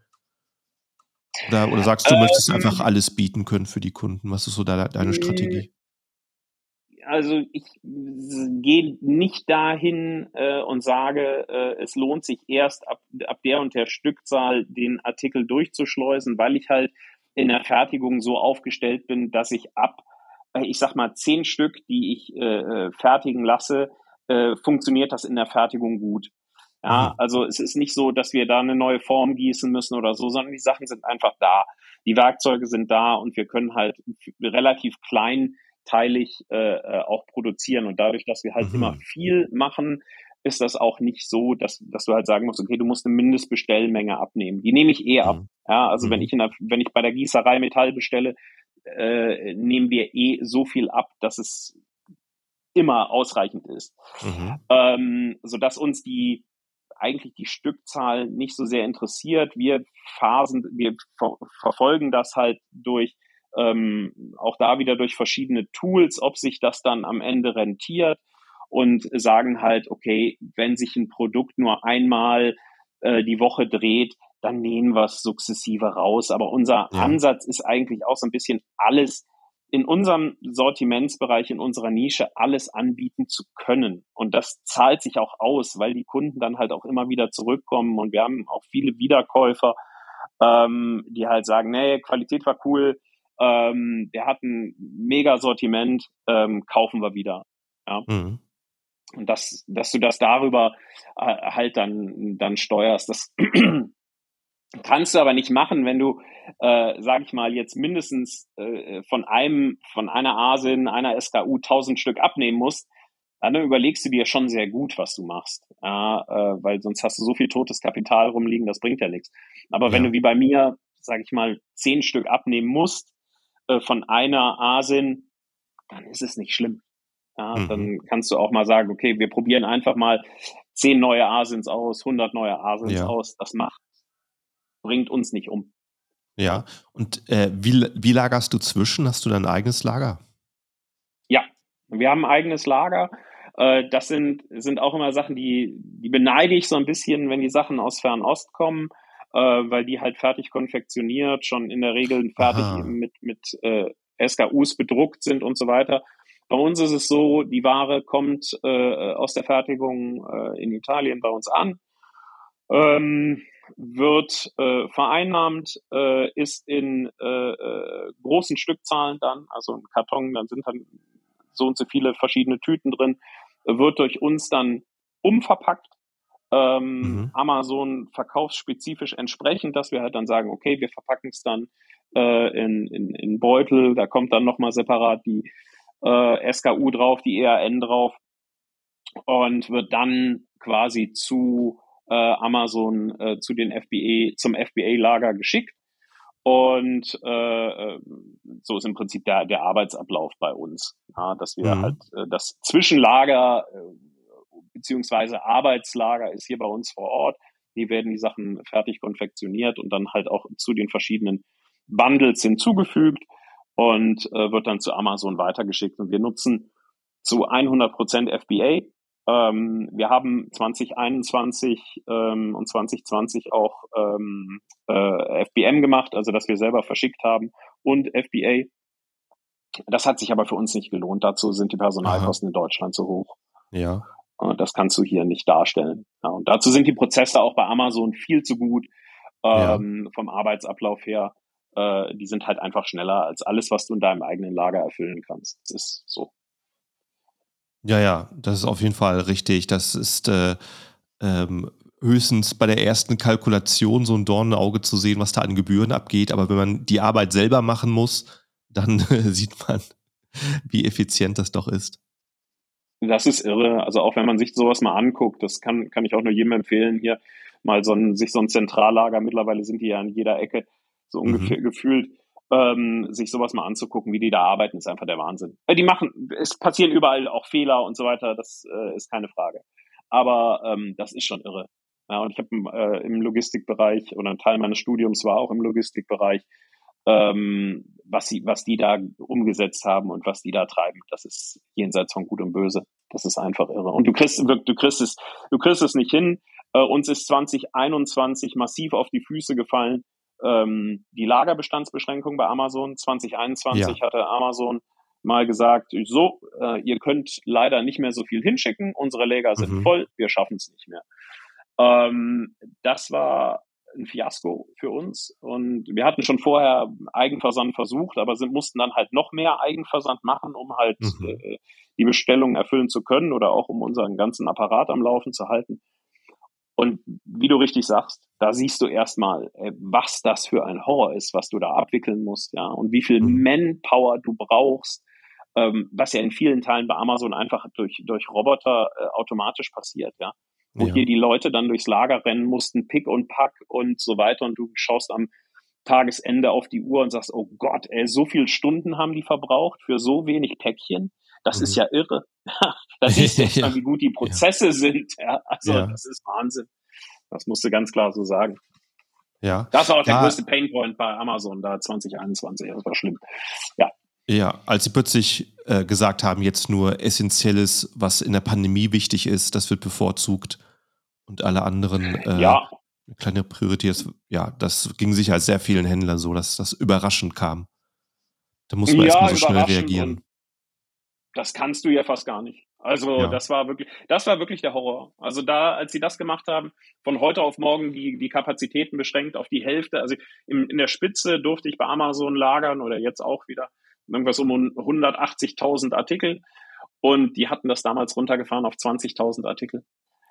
Oder, oder sagst du, du möchtest einfach ähm. alles bieten können für die Kunden? Was ist so deine, deine Strategie? also ich gehe nicht dahin äh, und sage, äh, es lohnt sich erst ab, ab der und der Stückzahl den Artikel durchzuschleusen, weil ich halt in der Fertigung so aufgestellt bin, dass ich ab, äh, ich sag mal, zehn Stück, die ich äh, äh fertigen lasse, äh, funktioniert das in der Fertigung gut. Ja, mhm. also es ist nicht so, dass wir da eine neue Form gießen müssen oder so, sondern die Sachen sind einfach da. Die Werkzeuge sind da und wir können halt relativ klein teilig äh, äh, auch produzieren. Und dadurch, dass wir halt mhm. immer viel machen, ist das auch nicht so, dass, dass du halt sagen musst, okay, du musst eine Mindestbestellmenge abnehmen. Die nehme ich eh ab. Mhm. Ja, also mhm. wenn ich in der, wenn ich bei der Gießerei Metall bestelle, äh, nehmen wir eh so viel ab, dass es immer ausreichend ist. Mhm. Ähm, sodass uns die eigentlich die Stückzahl nicht so sehr interessiert. Wir phasen, wir ver verfolgen das halt durch ähm, auch da wieder durch verschiedene Tools, ob sich das dann am Ende rentiert und sagen halt, okay, wenn sich ein Produkt nur einmal äh, die Woche dreht, dann nehmen wir es sukzessive raus. Aber unser ja. Ansatz ist eigentlich auch so ein bisschen alles in unserem Sortimentsbereich, in unserer Nische alles anbieten zu können. Und das zahlt sich auch aus, weil die Kunden dann halt auch immer wieder zurückkommen und wir haben auch viele Wiederkäufer, ähm, die halt sagen, nee, Qualität war cool, ähm, der hat ein mega Sortiment, ähm, kaufen wir wieder. Ja. Mhm. Und das, dass du das darüber äh, halt dann, dann steuerst, das kannst du aber nicht machen, wenn du, äh, sag ich mal, jetzt mindestens äh, von einem, von einer ASIN, einer SKU 1000 Stück abnehmen musst, dann überlegst du dir schon sehr gut, was du machst, ja, äh, weil sonst hast du so viel totes Kapital rumliegen, das bringt ja nichts. Aber ja. wenn du wie bei mir, sag ich mal, zehn Stück abnehmen musst, äh, von einer ASIN, dann ist es nicht schlimm. Ja, mhm. Dann kannst du auch mal sagen, okay, wir probieren einfach mal zehn neue ASINs aus, 100 neue ASINs aus. Das macht, bringt uns nicht um. Ja, und äh, wie, wie lagerst du zwischen? Hast du dein eigenes Lager? Ja, wir haben ein eigenes Lager. Äh, das sind, sind auch immer Sachen, die, die beneide ich so ein bisschen, wenn die Sachen aus Fernost kommen äh, weil die halt fertig konfektioniert, schon in der Regel fertig mit, mit äh, SKUs bedruckt sind und so weiter. Bei uns ist es so, die Ware kommt äh, aus der Fertigung äh, in Italien bei uns an, ähm, wird äh, vereinnahmt, äh, ist in äh, äh, großen Stückzahlen dann, also ein Karton, dann sind dann so und so viele verschiedene Tüten drin, wird durch uns dann umverpackt ähm, mhm. Amazon verkaufsspezifisch entsprechend, dass wir halt dann sagen, okay, wir verpacken es dann äh, in, in, in Beutel, da kommt dann nochmal separat die äh, SKU drauf, die EAN drauf und wird dann quasi zu äh, Amazon, äh, zu den FBA, zum FBA-Lager geschickt. Und äh, äh, so ist im Prinzip der, der Arbeitsablauf bei uns, ja, dass wir mhm. halt äh, das Zwischenlager äh, beziehungsweise Arbeitslager ist hier bei uns vor Ort. Hier werden die Sachen fertig konfektioniert und dann halt auch zu den verschiedenen Bundles hinzugefügt und äh, wird dann zu Amazon weitergeschickt. Und wir nutzen zu 100 Prozent FBA. Ähm, wir haben 2021 ähm, und 2020 auch ähm, äh, FBM gemacht, also dass wir selber verschickt haben und FBA. Das hat sich aber für uns nicht gelohnt. Dazu sind die Personalkosten Aha. in Deutschland zu hoch. Ja. Und das kannst du hier nicht darstellen. Ja, und dazu sind die Prozesse auch bei Amazon viel zu gut ähm, ja. vom Arbeitsablauf her. Äh, die sind halt einfach schneller als alles, was du in deinem eigenen Lager erfüllen kannst. Das ist so. Ja, ja, das ist auf jeden Fall richtig. Das ist äh, ähm, höchstens bei der ersten Kalkulation so ein Dornenauge zu sehen, was da an Gebühren abgeht. Aber wenn man die Arbeit selber machen muss, dann sieht man, wie effizient das doch ist. Das ist irre. Also auch wenn man sich sowas mal anguckt, das kann, kann ich auch nur jedem empfehlen, hier mal so ein, sich so ein Zentrallager, mittlerweile sind die ja an jeder Ecke, so mhm. ungefähr mhm. gefühlt, ähm, sich sowas mal anzugucken, wie die da arbeiten, ist einfach der Wahnsinn. Äh, die machen, es passieren überall auch Fehler und so weiter, das äh, ist keine Frage. Aber ähm, das ist schon irre. Ja, und ich habe äh, im Logistikbereich oder ein Teil meines Studiums war auch im Logistikbereich, ähm, was sie, was die da umgesetzt haben und was die da treiben, das ist jenseits von Gut und Böse. Das ist einfach irre. Und du kriegst, du kriegst es, du kriegst es nicht hin. Äh, uns ist 2021 massiv auf die Füße gefallen. Ähm, die Lagerbestandsbeschränkung bei Amazon 2021 ja. hatte Amazon mal gesagt, so, äh, ihr könnt leider nicht mehr so viel hinschicken, unsere Lager sind mhm. voll, wir schaffen es nicht mehr. Ähm, das war ein Fiasko für uns. Und wir hatten schon vorher Eigenversand versucht, aber sind, mussten dann halt noch mehr Eigenversand machen, um halt mhm. äh, die Bestellungen erfüllen zu können oder auch um unseren ganzen Apparat am Laufen zu halten. Und wie du richtig sagst, da siehst du erstmal, äh, was das für ein Horror ist, was du da abwickeln musst, ja, und wie viel mhm. Manpower du brauchst, ähm, was ja in vielen Teilen bei Amazon einfach durch, durch Roboter äh, automatisch passiert, ja wo ja. hier die Leute dann durchs Lager rennen mussten, Pick und Pack und so weiter. Und du schaust am Tagesende auf die Uhr und sagst, oh Gott, ey, so viele Stunden haben die verbraucht für so wenig Päckchen. Das mhm. ist ja irre. da siehst du jetzt mal, wie gut die Prozesse ja. sind. Ja, also ja. das ist Wahnsinn. Das musst du ganz klar so sagen. Ja. Das war auch der größte Painpoint bei Amazon da 2021. Das war schlimm. Ja. Ja, als sie plötzlich äh, gesagt haben, jetzt nur Essentielles, was in der Pandemie wichtig ist, das wird bevorzugt und alle anderen äh, ja. kleine Priorität. Ja, das ging sicher sehr vielen Händlern so, dass das überraschend kam. Da muss man ja, erstmal so schnell reagieren. Das kannst du ja fast gar nicht. Also ja. das war wirklich, das war wirklich der Horror. Also da, als sie das gemacht haben, von heute auf morgen die, die Kapazitäten beschränkt auf die Hälfte. Also in, in der Spitze durfte ich bei Amazon lagern oder jetzt auch wieder irgendwas um 180.000 Artikel. Und die hatten das damals runtergefahren auf 20.000 Artikel.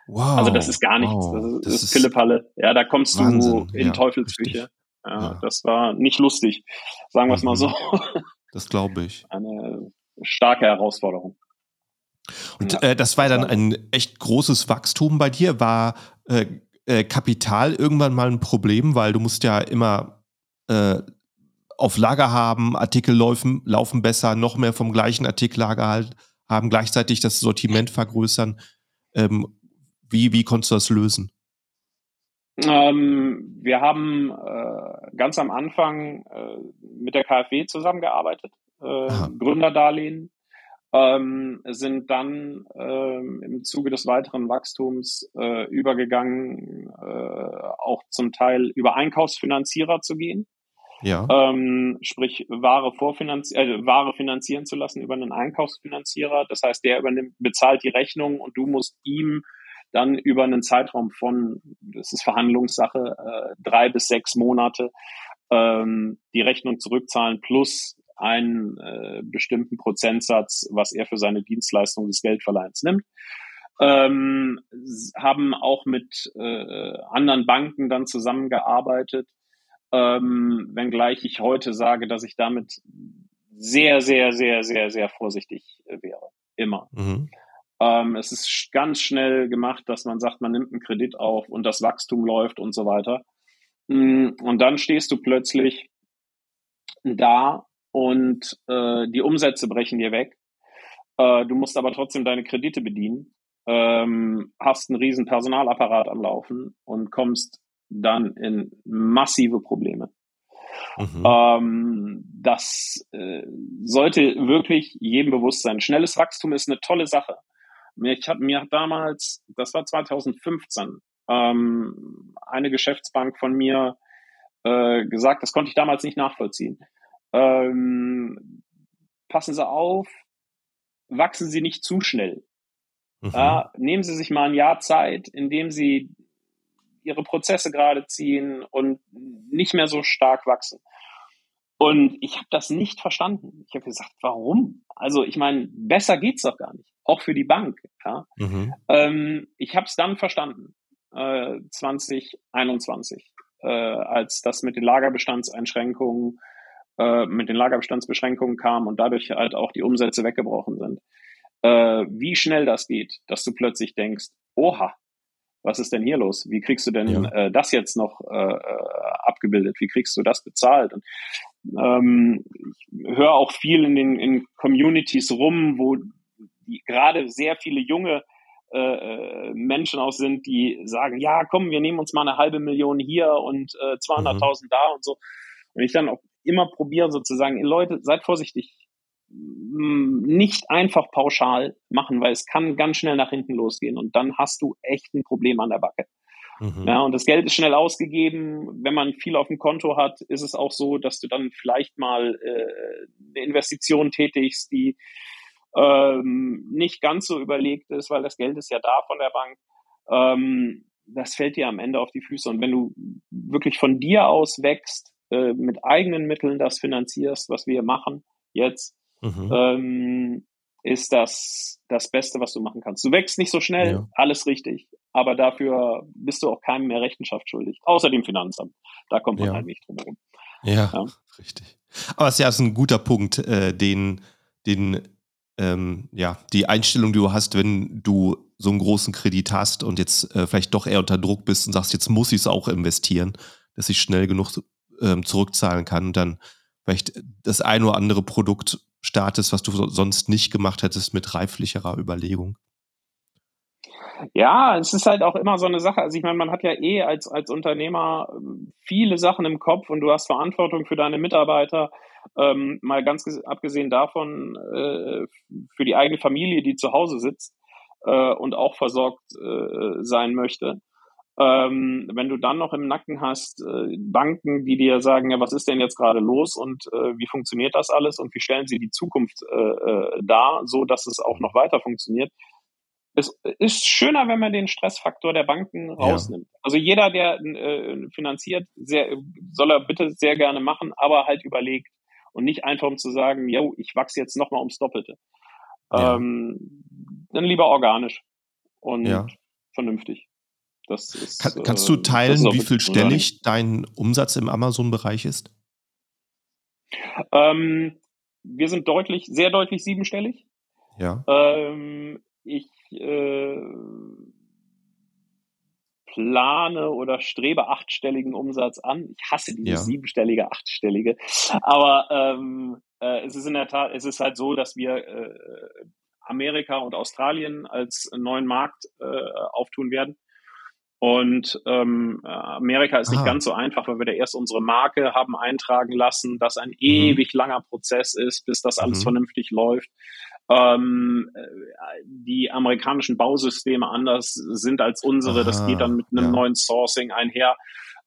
Wow. Also das ist gar nichts. Wow. Das ist, das ist Pillepalle. Ja, da kommst Wahnsinn. du in ja, Teufelsküche. Ja, ja, Das war nicht lustig, sagen wir es mal so. Das glaube ich. Eine starke Herausforderung. Und ja, äh, das war dann ein echt großes Wachstum bei dir. War äh, äh, Kapital irgendwann mal ein Problem, weil du musst ja immer äh, auf Lager haben, Artikel laufen, laufen besser, noch mehr vom gleichen Artikellager halt haben, gleichzeitig das Sortiment vergrößern. Ähm, wie, wie konntest du das lösen? Ähm, wir haben äh, ganz am Anfang äh, mit der KfW zusammengearbeitet, äh, Gründerdarlehen, ähm, sind dann ähm, im Zuge des weiteren Wachstums äh, übergegangen, äh, auch zum Teil über Einkaufsfinanzierer zu gehen. Ja. Ähm, sprich, Ware, vorfinanzi äh, Ware finanzieren zu lassen über einen Einkaufsfinanzierer. Das heißt, der übernimmt, bezahlt die Rechnung und du musst ihm dann über einen Zeitraum von, das ist Verhandlungssache, äh, drei bis sechs Monate ähm, die Rechnung zurückzahlen plus einen äh, bestimmten Prozentsatz, was er für seine Dienstleistung des Geldverleihens nimmt. Ähm, haben auch mit äh, anderen Banken dann zusammengearbeitet, ähm, wenngleich ich heute sage, dass ich damit sehr, sehr, sehr, sehr, sehr vorsichtig wäre. Immer. Mhm. Ähm, es ist ganz schnell gemacht, dass man sagt, man nimmt einen Kredit auf und das Wachstum läuft und so weiter. Mm, und dann stehst du plötzlich da und äh, die Umsätze brechen dir weg. Äh, du musst aber trotzdem deine Kredite bedienen, ähm, hast einen riesen Personalapparat am Laufen und kommst dann in massive Probleme. Mhm. Ähm, das äh, sollte wirklich jedem bewusst sein. Schnelles Wachstum ist eine tolle Sache. Ich hab, mir hat damals, das war 2015, ähm, eine Geschäftsbank von mir äh, gesagt, das konnte ich damals nicht nachvollziehen. Ähm, passen Sie auf, wachsen Sie nicht zu schnell. Mhm. Ja, nehmen Sie sich mal ein Jahr Zeit, indem Sie Ihre Prozesse gerade ziehen und nicht mehr so stark wachsen. Und ich habe das nicht verstanden. Ich habe gesagt, warum? Also ich meine, besser geht's doch gar nicht, auch für die Bank. Ja? Mhm. Ähm, ich habe es dann verstanden, äh, 2021, äh, als das mit den Lagerbestandseinschränkungen, äh, mit den Lagerbestandsbeschränkungen kam und dadurch halt auch die Umsätze weggebrochen sind. Äh, wie schnell das geht, dass du plötzlich denkst, oha, was ist denn hier los? Wie kriegst du denn ja. äh, das jetzt noch äh, äh abgebildet? Wie kriegst du das bezahlt? Und ähm, ich höre auch viel in den in Communities rum, wo die, gerade sehr viele junge äh, äh Menschen auch sind, die sagen, ja, komm, wir nehmen uns mal eine halbe Million hier und äh, 200.000 mhm. da und so. Und ich dann auch immer probiere sozusagen, Leute, seid vorsichtig, nicht einfach pauschal machen, weil es kann ganz schnell nach hinten losgehen und dann hast du echt ein Problem an der Backe. Mhm. Ja, und das Geld ist schnell ausgegeben. Wenn man viel auf dem Konto hat, ist es auch so, dass du dann vielleicht mal äh, eine Investition tätigst, die ähm, nicht ganz so überlegt ist, weil das Geld ist ja da von der Bank. Ähm, das fällt dir am Ende auf die Füße. Und wenn du wirklich von dir aus wächst, äh, mit eigenen Mitteln das finanzierst, was wir machen jetzt, mhm. ähm, ist das das Beste, was du machen kannst. Du wächst nicht so schnell, ja. alles richtig, aber dafür bist du auch keinem mehr Rechenschaft schuldig, außer dem Finanzamt. Da kommt man ja. halt nicht drum herum. Ja, ja, richtig. Aber es ist ja ein guter Punkt, äh, den, den ähm, ja, die Einstellung, die du hast, wenn du so einen großen Kredit hast und jetzt äh, vielleicht doch eher unter Druck bist und sagst, jetzt muss ich es auch investieren, dass ich schnell genug ähm, zurückzahlen kann und dann vielleicht das ein oder andere Produkt startest, was du sonst nicht gemacht hättest mit reiflicherer Überlegung? Ja, es ist halt auch immer so eine Sache. Also ich meine, man hat ja eh als, als Unternehmer ähm, viele Sachen im Kopf und du hast Verantwortung für deine Mitarbeiter. Ähm, mal ganz abgesehen davon äh, für die eigene Familie, die zu Hause sitzt äh, und auch versorgt äh, sein möchte. Ähm, wenn du dann noch im Nacken hast äh, Banken, die dir sagen, ja, was ist denn jetzt gerade los und äh, wie funktioniert das alles und wie stellen sie die Zukunft äh, äh dar, so dass es auch noch weiter funktioniert. Es ist schöner, wenn man den Stressfaktor der Banken rausnimmt. Ja. Also jeder, der äh, finanziert, sehr, soll er bitte sehr gerne machen, aber halt überlegt und nicht einfach um zu sagen, yo, ich wachse jetzt nochmal ums Doppelte. Ja. Ähm, dann lieber organisch und ja. vernünftig. Ist, Kann, kannst du äh, teilen, wie viel stellig dein Umsatz im Amazon-Bereich ist? Ähm, wir sind deutlich, sehr deutlich siebenstellig. Ja. Ähm, ich äh, plane oder strebe achtstelligen Umsatz an. Ich hasse diese ja. siebenstellige, achtstellige. Aber ähm, äh, es ist in der Tat, es ist halt so, dass wir äh, Amerika und Australien als neuen Markt äh, auftun werden. Und ähm, Amerika ist Aha. nicht ganz so einfach, weil wir da erst unsere Marke haben eintragen lassen, dass ein mhm. ewig langer Prozess ist, bis das alles mhm. vernünftig läuft. Ähm, die amerikanischen Bausysteme anders sind als unsere. Aha, das geht dann mit einem ja. neuen Sourcing einher.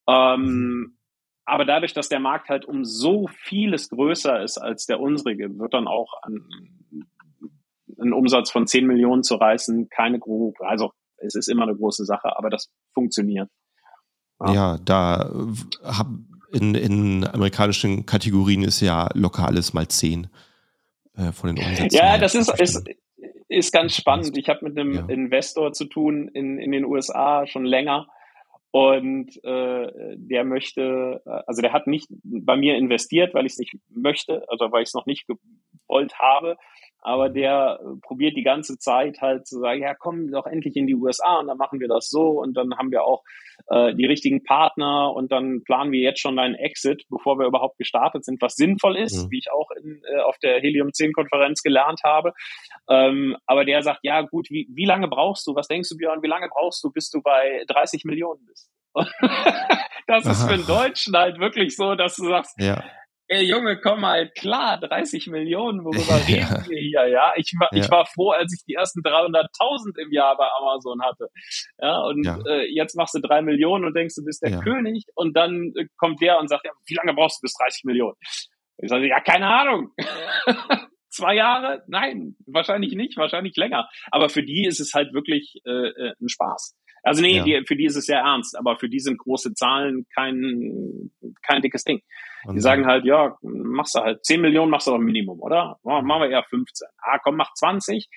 Ähm, aber dadurch, dass der Markt halt um so vieles größer ist als der unsrige, wird dann auch ein, ein Umsatz von 10 Millionen zu reißen keine grobe, also es ist immer eine große Sache, aber das funktioniert. Ja, ja da hab, in, in amerikanischen Kategorien ist ja locker alles mal zehn äh, von den Umsätzen. Ja, das ist, ist, ist ganz spannend. Ich habe mit einem ja. Investor zu tun in, in den USA schon länger. Und äh, der möchte, also der hat nicht bei mir investiert, weil ich es nicht möchte, also weil ich es noch nicht gewollt habe, aber der probiert die ganze Zeit halt zu sagen, ja, komm doch endlich in die USA und dann machen wir das so und dann haben wir auch äh, die richtigen Partner und dann planen wir jetzt schon einen Exit, bevor wir überhaupt gestartet sind, was sinnvoll ist, mhm. wie ich auch in, äh, auf der Helium 10 Konferenz gelernt habe. Ähm, aber der sagt, ja gut, wie, wie lange brauchst du, was denkst du Björn, wie lange brauchst du, bis du bei 30 Millionen bist? das ist für einen Deutschen halt wirklich so, dass du sagst, ja ey Junge, komm mal klar, 30 Millionen, worüber reden wir hier, ja? Ich war, ja. ich war froh, als ich die ersten 300.000 im Jahr bei Amazon hatte. Ja, und ja. Äh, jetzt machst du drei Millionen und denkst, du bist der. König und dann äh, kommt der und sagt, ja, wie lange brauchst du bis 30 Millionen? Ich sage, ja, keine Ahnung. zwei Jahre? Nein, wahrscheinlich nicht, wahrscheinlich länger. Aber für die ist es halt wirklich äh, äh ein Spaß. Also nee, ja. die, für die ist es sehr ernst, aber für die sind große Zahlen kein, kein dickes Ding. Und die sagen halt, ja, machst du halt 10 Millionen, machst du doch Minimum, oder? Machen wir eher 15. Ah, komm, mach 20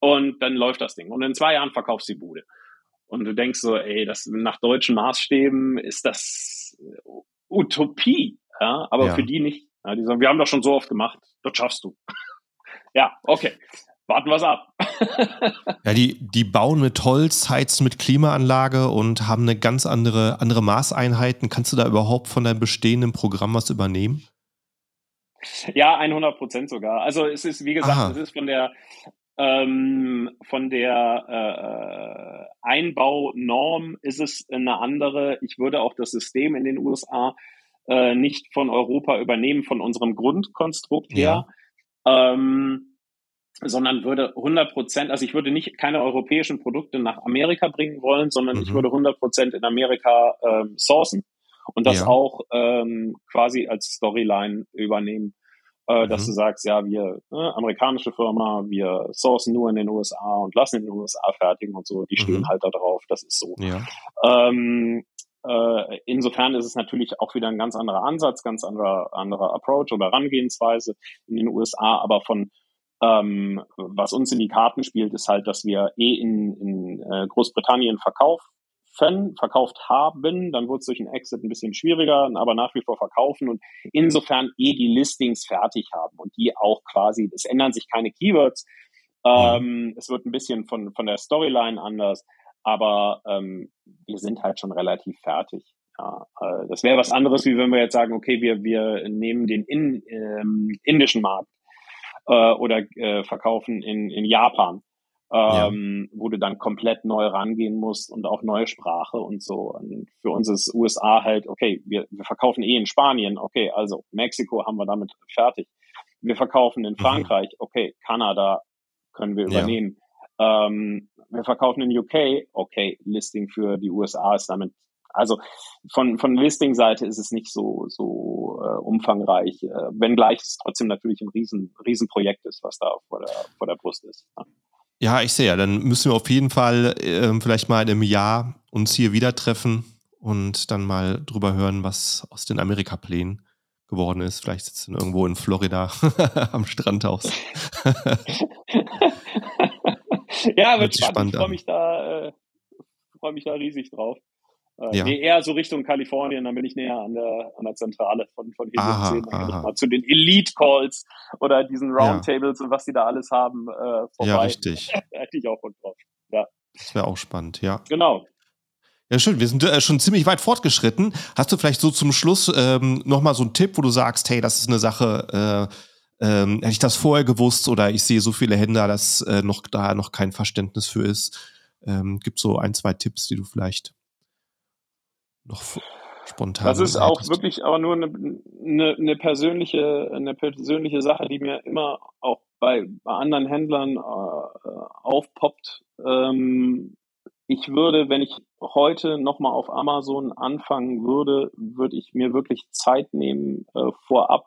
und dann läuft das Ding. Und in zwei Jahren verkaufst du die Bude. Und du denkst so, ey, das nach deutschen Maßstäben ist das Utopie. Ja, aber ja. für die nicht. Ja, die sagen, wir haben das schon so oft gemacht, das schaffst du. ja, okay. Warten wir es ab. ja, die, die bauen mit Holz, heizen mit Klimaanlage und haben eine ganz andere, andere Maßeinheiten. Kannst du da überhaupt von deinem bestehenden Programm was übernehmen? Ja, 100 Prozent sogar. Also es ist, wie gesagt, Aha. es ist von der, ähm, von der äh, Einbaunorm ist es eine andere. Ich würde auch das System in den USA äh, nicht von Europa übernehmen, von unserem Grundkonstrukt her, ja. ähm, sondern würde 100 Prozent, also ich würde nicht keine europäischen Produkte nach Amerika bringen wollen, sondern mhm. ich würde 100 Prozent in Amerika ähm, sourcen und das ja. auch ähm, quasi als Storyline übernehmen äh, dass mhm. du sagst, ja, wir, ne, amerikanische Firma, wir sourcen nur in den USA und lassen in den USA fertigen und so, die stehen mhm. halt da drauf, das ist so. Ja. Ähm, äh, insofern ist es natürlich auch wieder ein ganz anderer Ansatz, ganz anderer, anderer Approach oder Herangehensweise in den USA, aber von ähm, was uns in die Karten spielt, ist halt, dass wir eh in, in äh, Großbritannien verkaufen verkauft haben. Dann wurde es durch den Exit ein bisschen schwieriger, aber nach wie vor verkaufen und insofern eh die Listings fertig haben und die auch quasi, es ändern sich keine Keywords. Ähm, es wird ein bisschen von, von der Storyline anders, aber ähm, wir sind halt schon relativ fertig. Ja, äh, das wäre was anderes, wie wenn wir jetzt sagen, okay, wir, wir nehmen den in, ähm, indischen Markt äh, oder äh, verkaufen in, in Japan ähm, ja. wo du dann komplett neu rangehen musst und auch neue Sprache und so. Und für uns ist USA halt, okay, wir, wir verkaufen eh in Spanien, okay, also Mexiko haben wir damit fertig. Wir verkaufen in mhm. Frankreich, okay, Kanada können wir übernehmen. Ja. Ähm, wir verkaufen in UK, okay, Listing für die USA ist damit also von, von Listing-Seite ist es nicht so, so äh, umfangreich, äh, wenngleich es trotzdem natürlich ein riesen, riesen Projekt ist, was da vor der, vor der Brust ist. Ja. Ja, ich sehe ja. Dann müssen wir auf jeden Fall äh, vielleicht mal in einem Jahr uns hier wieder treffen und dann mal drüber hören, was aus den Amerika-Plänen geworden ist. Vielleicht sitzen irgendwo in Florida am Strand aus. ja, wird spannend. Ich freue mich da, äh, freue mich da riesig drauf. Äh, ja. Nee, eher so Richtung Kalifornien, dann bin ich näher an der, an der Zentrale von, von hier aha, sehen, mal zu den Elite-Calls oder diesen Roundtables ja. und was die da alles haben. Äh, vorbei. Ja, richtig. Hätte ich auch Bock drauf. Ja. Das wäre auch spannend, ja. Genau. Ja, schön. Wir sind äh, schon ziemlich weit fortgeschritten. Hast du vielleicht so zum Schluss ähm, nochmal so einen Tipp, wo du sagst, hey, das ist eine Sache, äh, ähm, hätte ich das vorher gewusst oder ich sehe so viele Händler, dass äh, noch da noch kein Verständnis für ist. Ähm, gibt so ein, zwei Tipps, die du vielleicht noch spontan. Das ist auch hättest. wirklich aber nur eine, eine, eine, persönliche, eine persönliche Sache, die mir immer auch bei, bei anderen Händlern äh, aufpoppt. Ähm, ich würde, wenn ich heute nochmal auf Amazon anfangen würde, würde ich mir wirklich Zeit nehmen, äh, vorab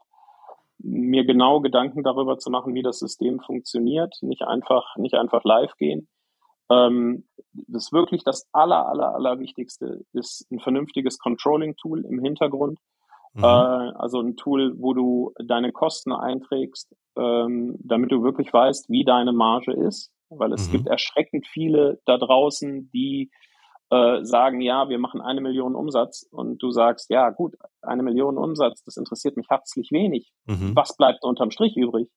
mir genau Gedanken darüber zu machen, wie das System funktioniert, nicht einfach, nicht einfach live gehen. Ähm, das ist wirklich das aller, aller, aller Wichtigste, ist ein vernünftiges Controlling-Tool im Hintergrund. Mhm. Äh, also ein Tool, wo du deine Kosten einträgst, ähm, damit du wirklich weißt, wie deine Marge ist. Weil es mhm. gibt erschreckend viele da draußen, die äh, sagen, ja, wir machen eine Million Umsatz und du sagst, ja gut, eine Million Umsatz, das interessiert mich herzlich wenig. Mhm. Was bleibt unterm Strich übrig?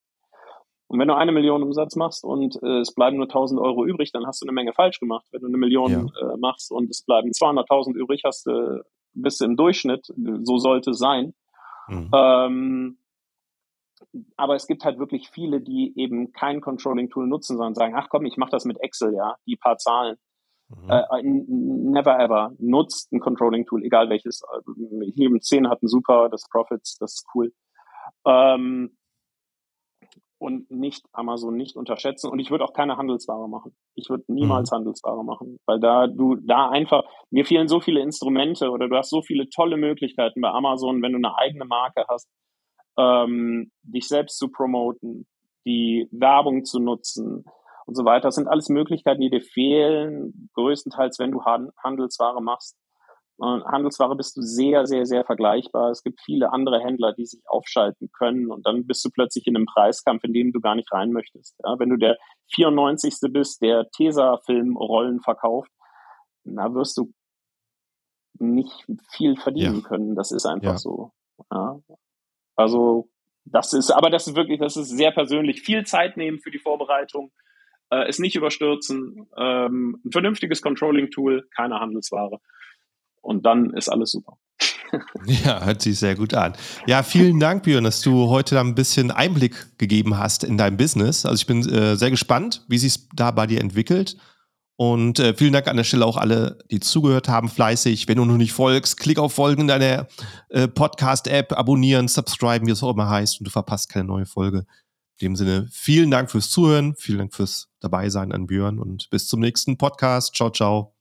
Und wenn du eine Million Umsatz machst und äh, es bleiben nur 1000 Euro übrig, dann hast du eine Menge falsch gemacht. Wenn du eine Million ja. äh, machst und es bleiben 200.000 übrig, hast du, bist du im Durchschnitt. So sollte es sein. Mhm. Ähm, aber es gibt halt wirklich viele, die eben kein Controlling-Tool nutzen, sondern sagen, ach komm, ich mache das mit Excel, ja, die paar Zahlen. Mhm. Äh, never ever nutzt ein Controlling-Tool, egal welches. Hier mit 10 hat ein super, das Profits, das ist cool. Ähm, und nicht Amazon nicht unterschätzen. Und ich würde auch keine Handelsware machen. Ich würde niemals mhm. Handelsware machen, weil da du da einfach, mir fehlen so viele Instrumente oder du hast so viele tolle Möglichkeiten bei Amazon, wenn du eine eigene Marke hast, ähm, dich selbst zu promoten, die Werbung zu nutzen und so weiter. Das sind alles Möglichkeiten, die dir fehlen, größtenteils, wenn du Handelsware machst. Handelsware bist du sehr, sehr, sehr vergleichbar. Es gibt viele andere Händler, die sich aufschalten können und dann bist du plötzlich in einem Preiskampf, in dem du gar nicht rein möchtest. Ja, wenn du der 94. bist, der Tesa-Film-Rollen verkauft, na wirst du nicht viel verdienen ja. können. Das ist einfach ja. so. Also das ist, aber das ist wirklich, das ist sehr persönlich. Viel Zeit nehmen für die Vorbereitung, äh, es nicht überstürzen, ähm, ein vernünftiges Controlling-Tool, keine Handelsware. Und dann ist alles super. Ja, hört sich sehr gut an. Ja, vielen Dank, Björn, dass du heute da ein bisschen Einblick gegeben hast in dein Business. Also ich bin äh, sehr gespannt, wie sich da bei dir entwickelt. Und äh, vielen Dank an der Stelle auch alle, die zugehört haben, fleißig. Wenn du noch nicht folgst, klick auf Folgen in deiner äh, Podcast-App, abonnieren, subscriben, wie es auch immer heißt, und du verpasst keine neue Folge. In dem Sinne, vielen Dank fürs Zuhören, vielen Dank fürs Dabeisein an Björn und bis zum nächsten Podcast. Ciao, ciao.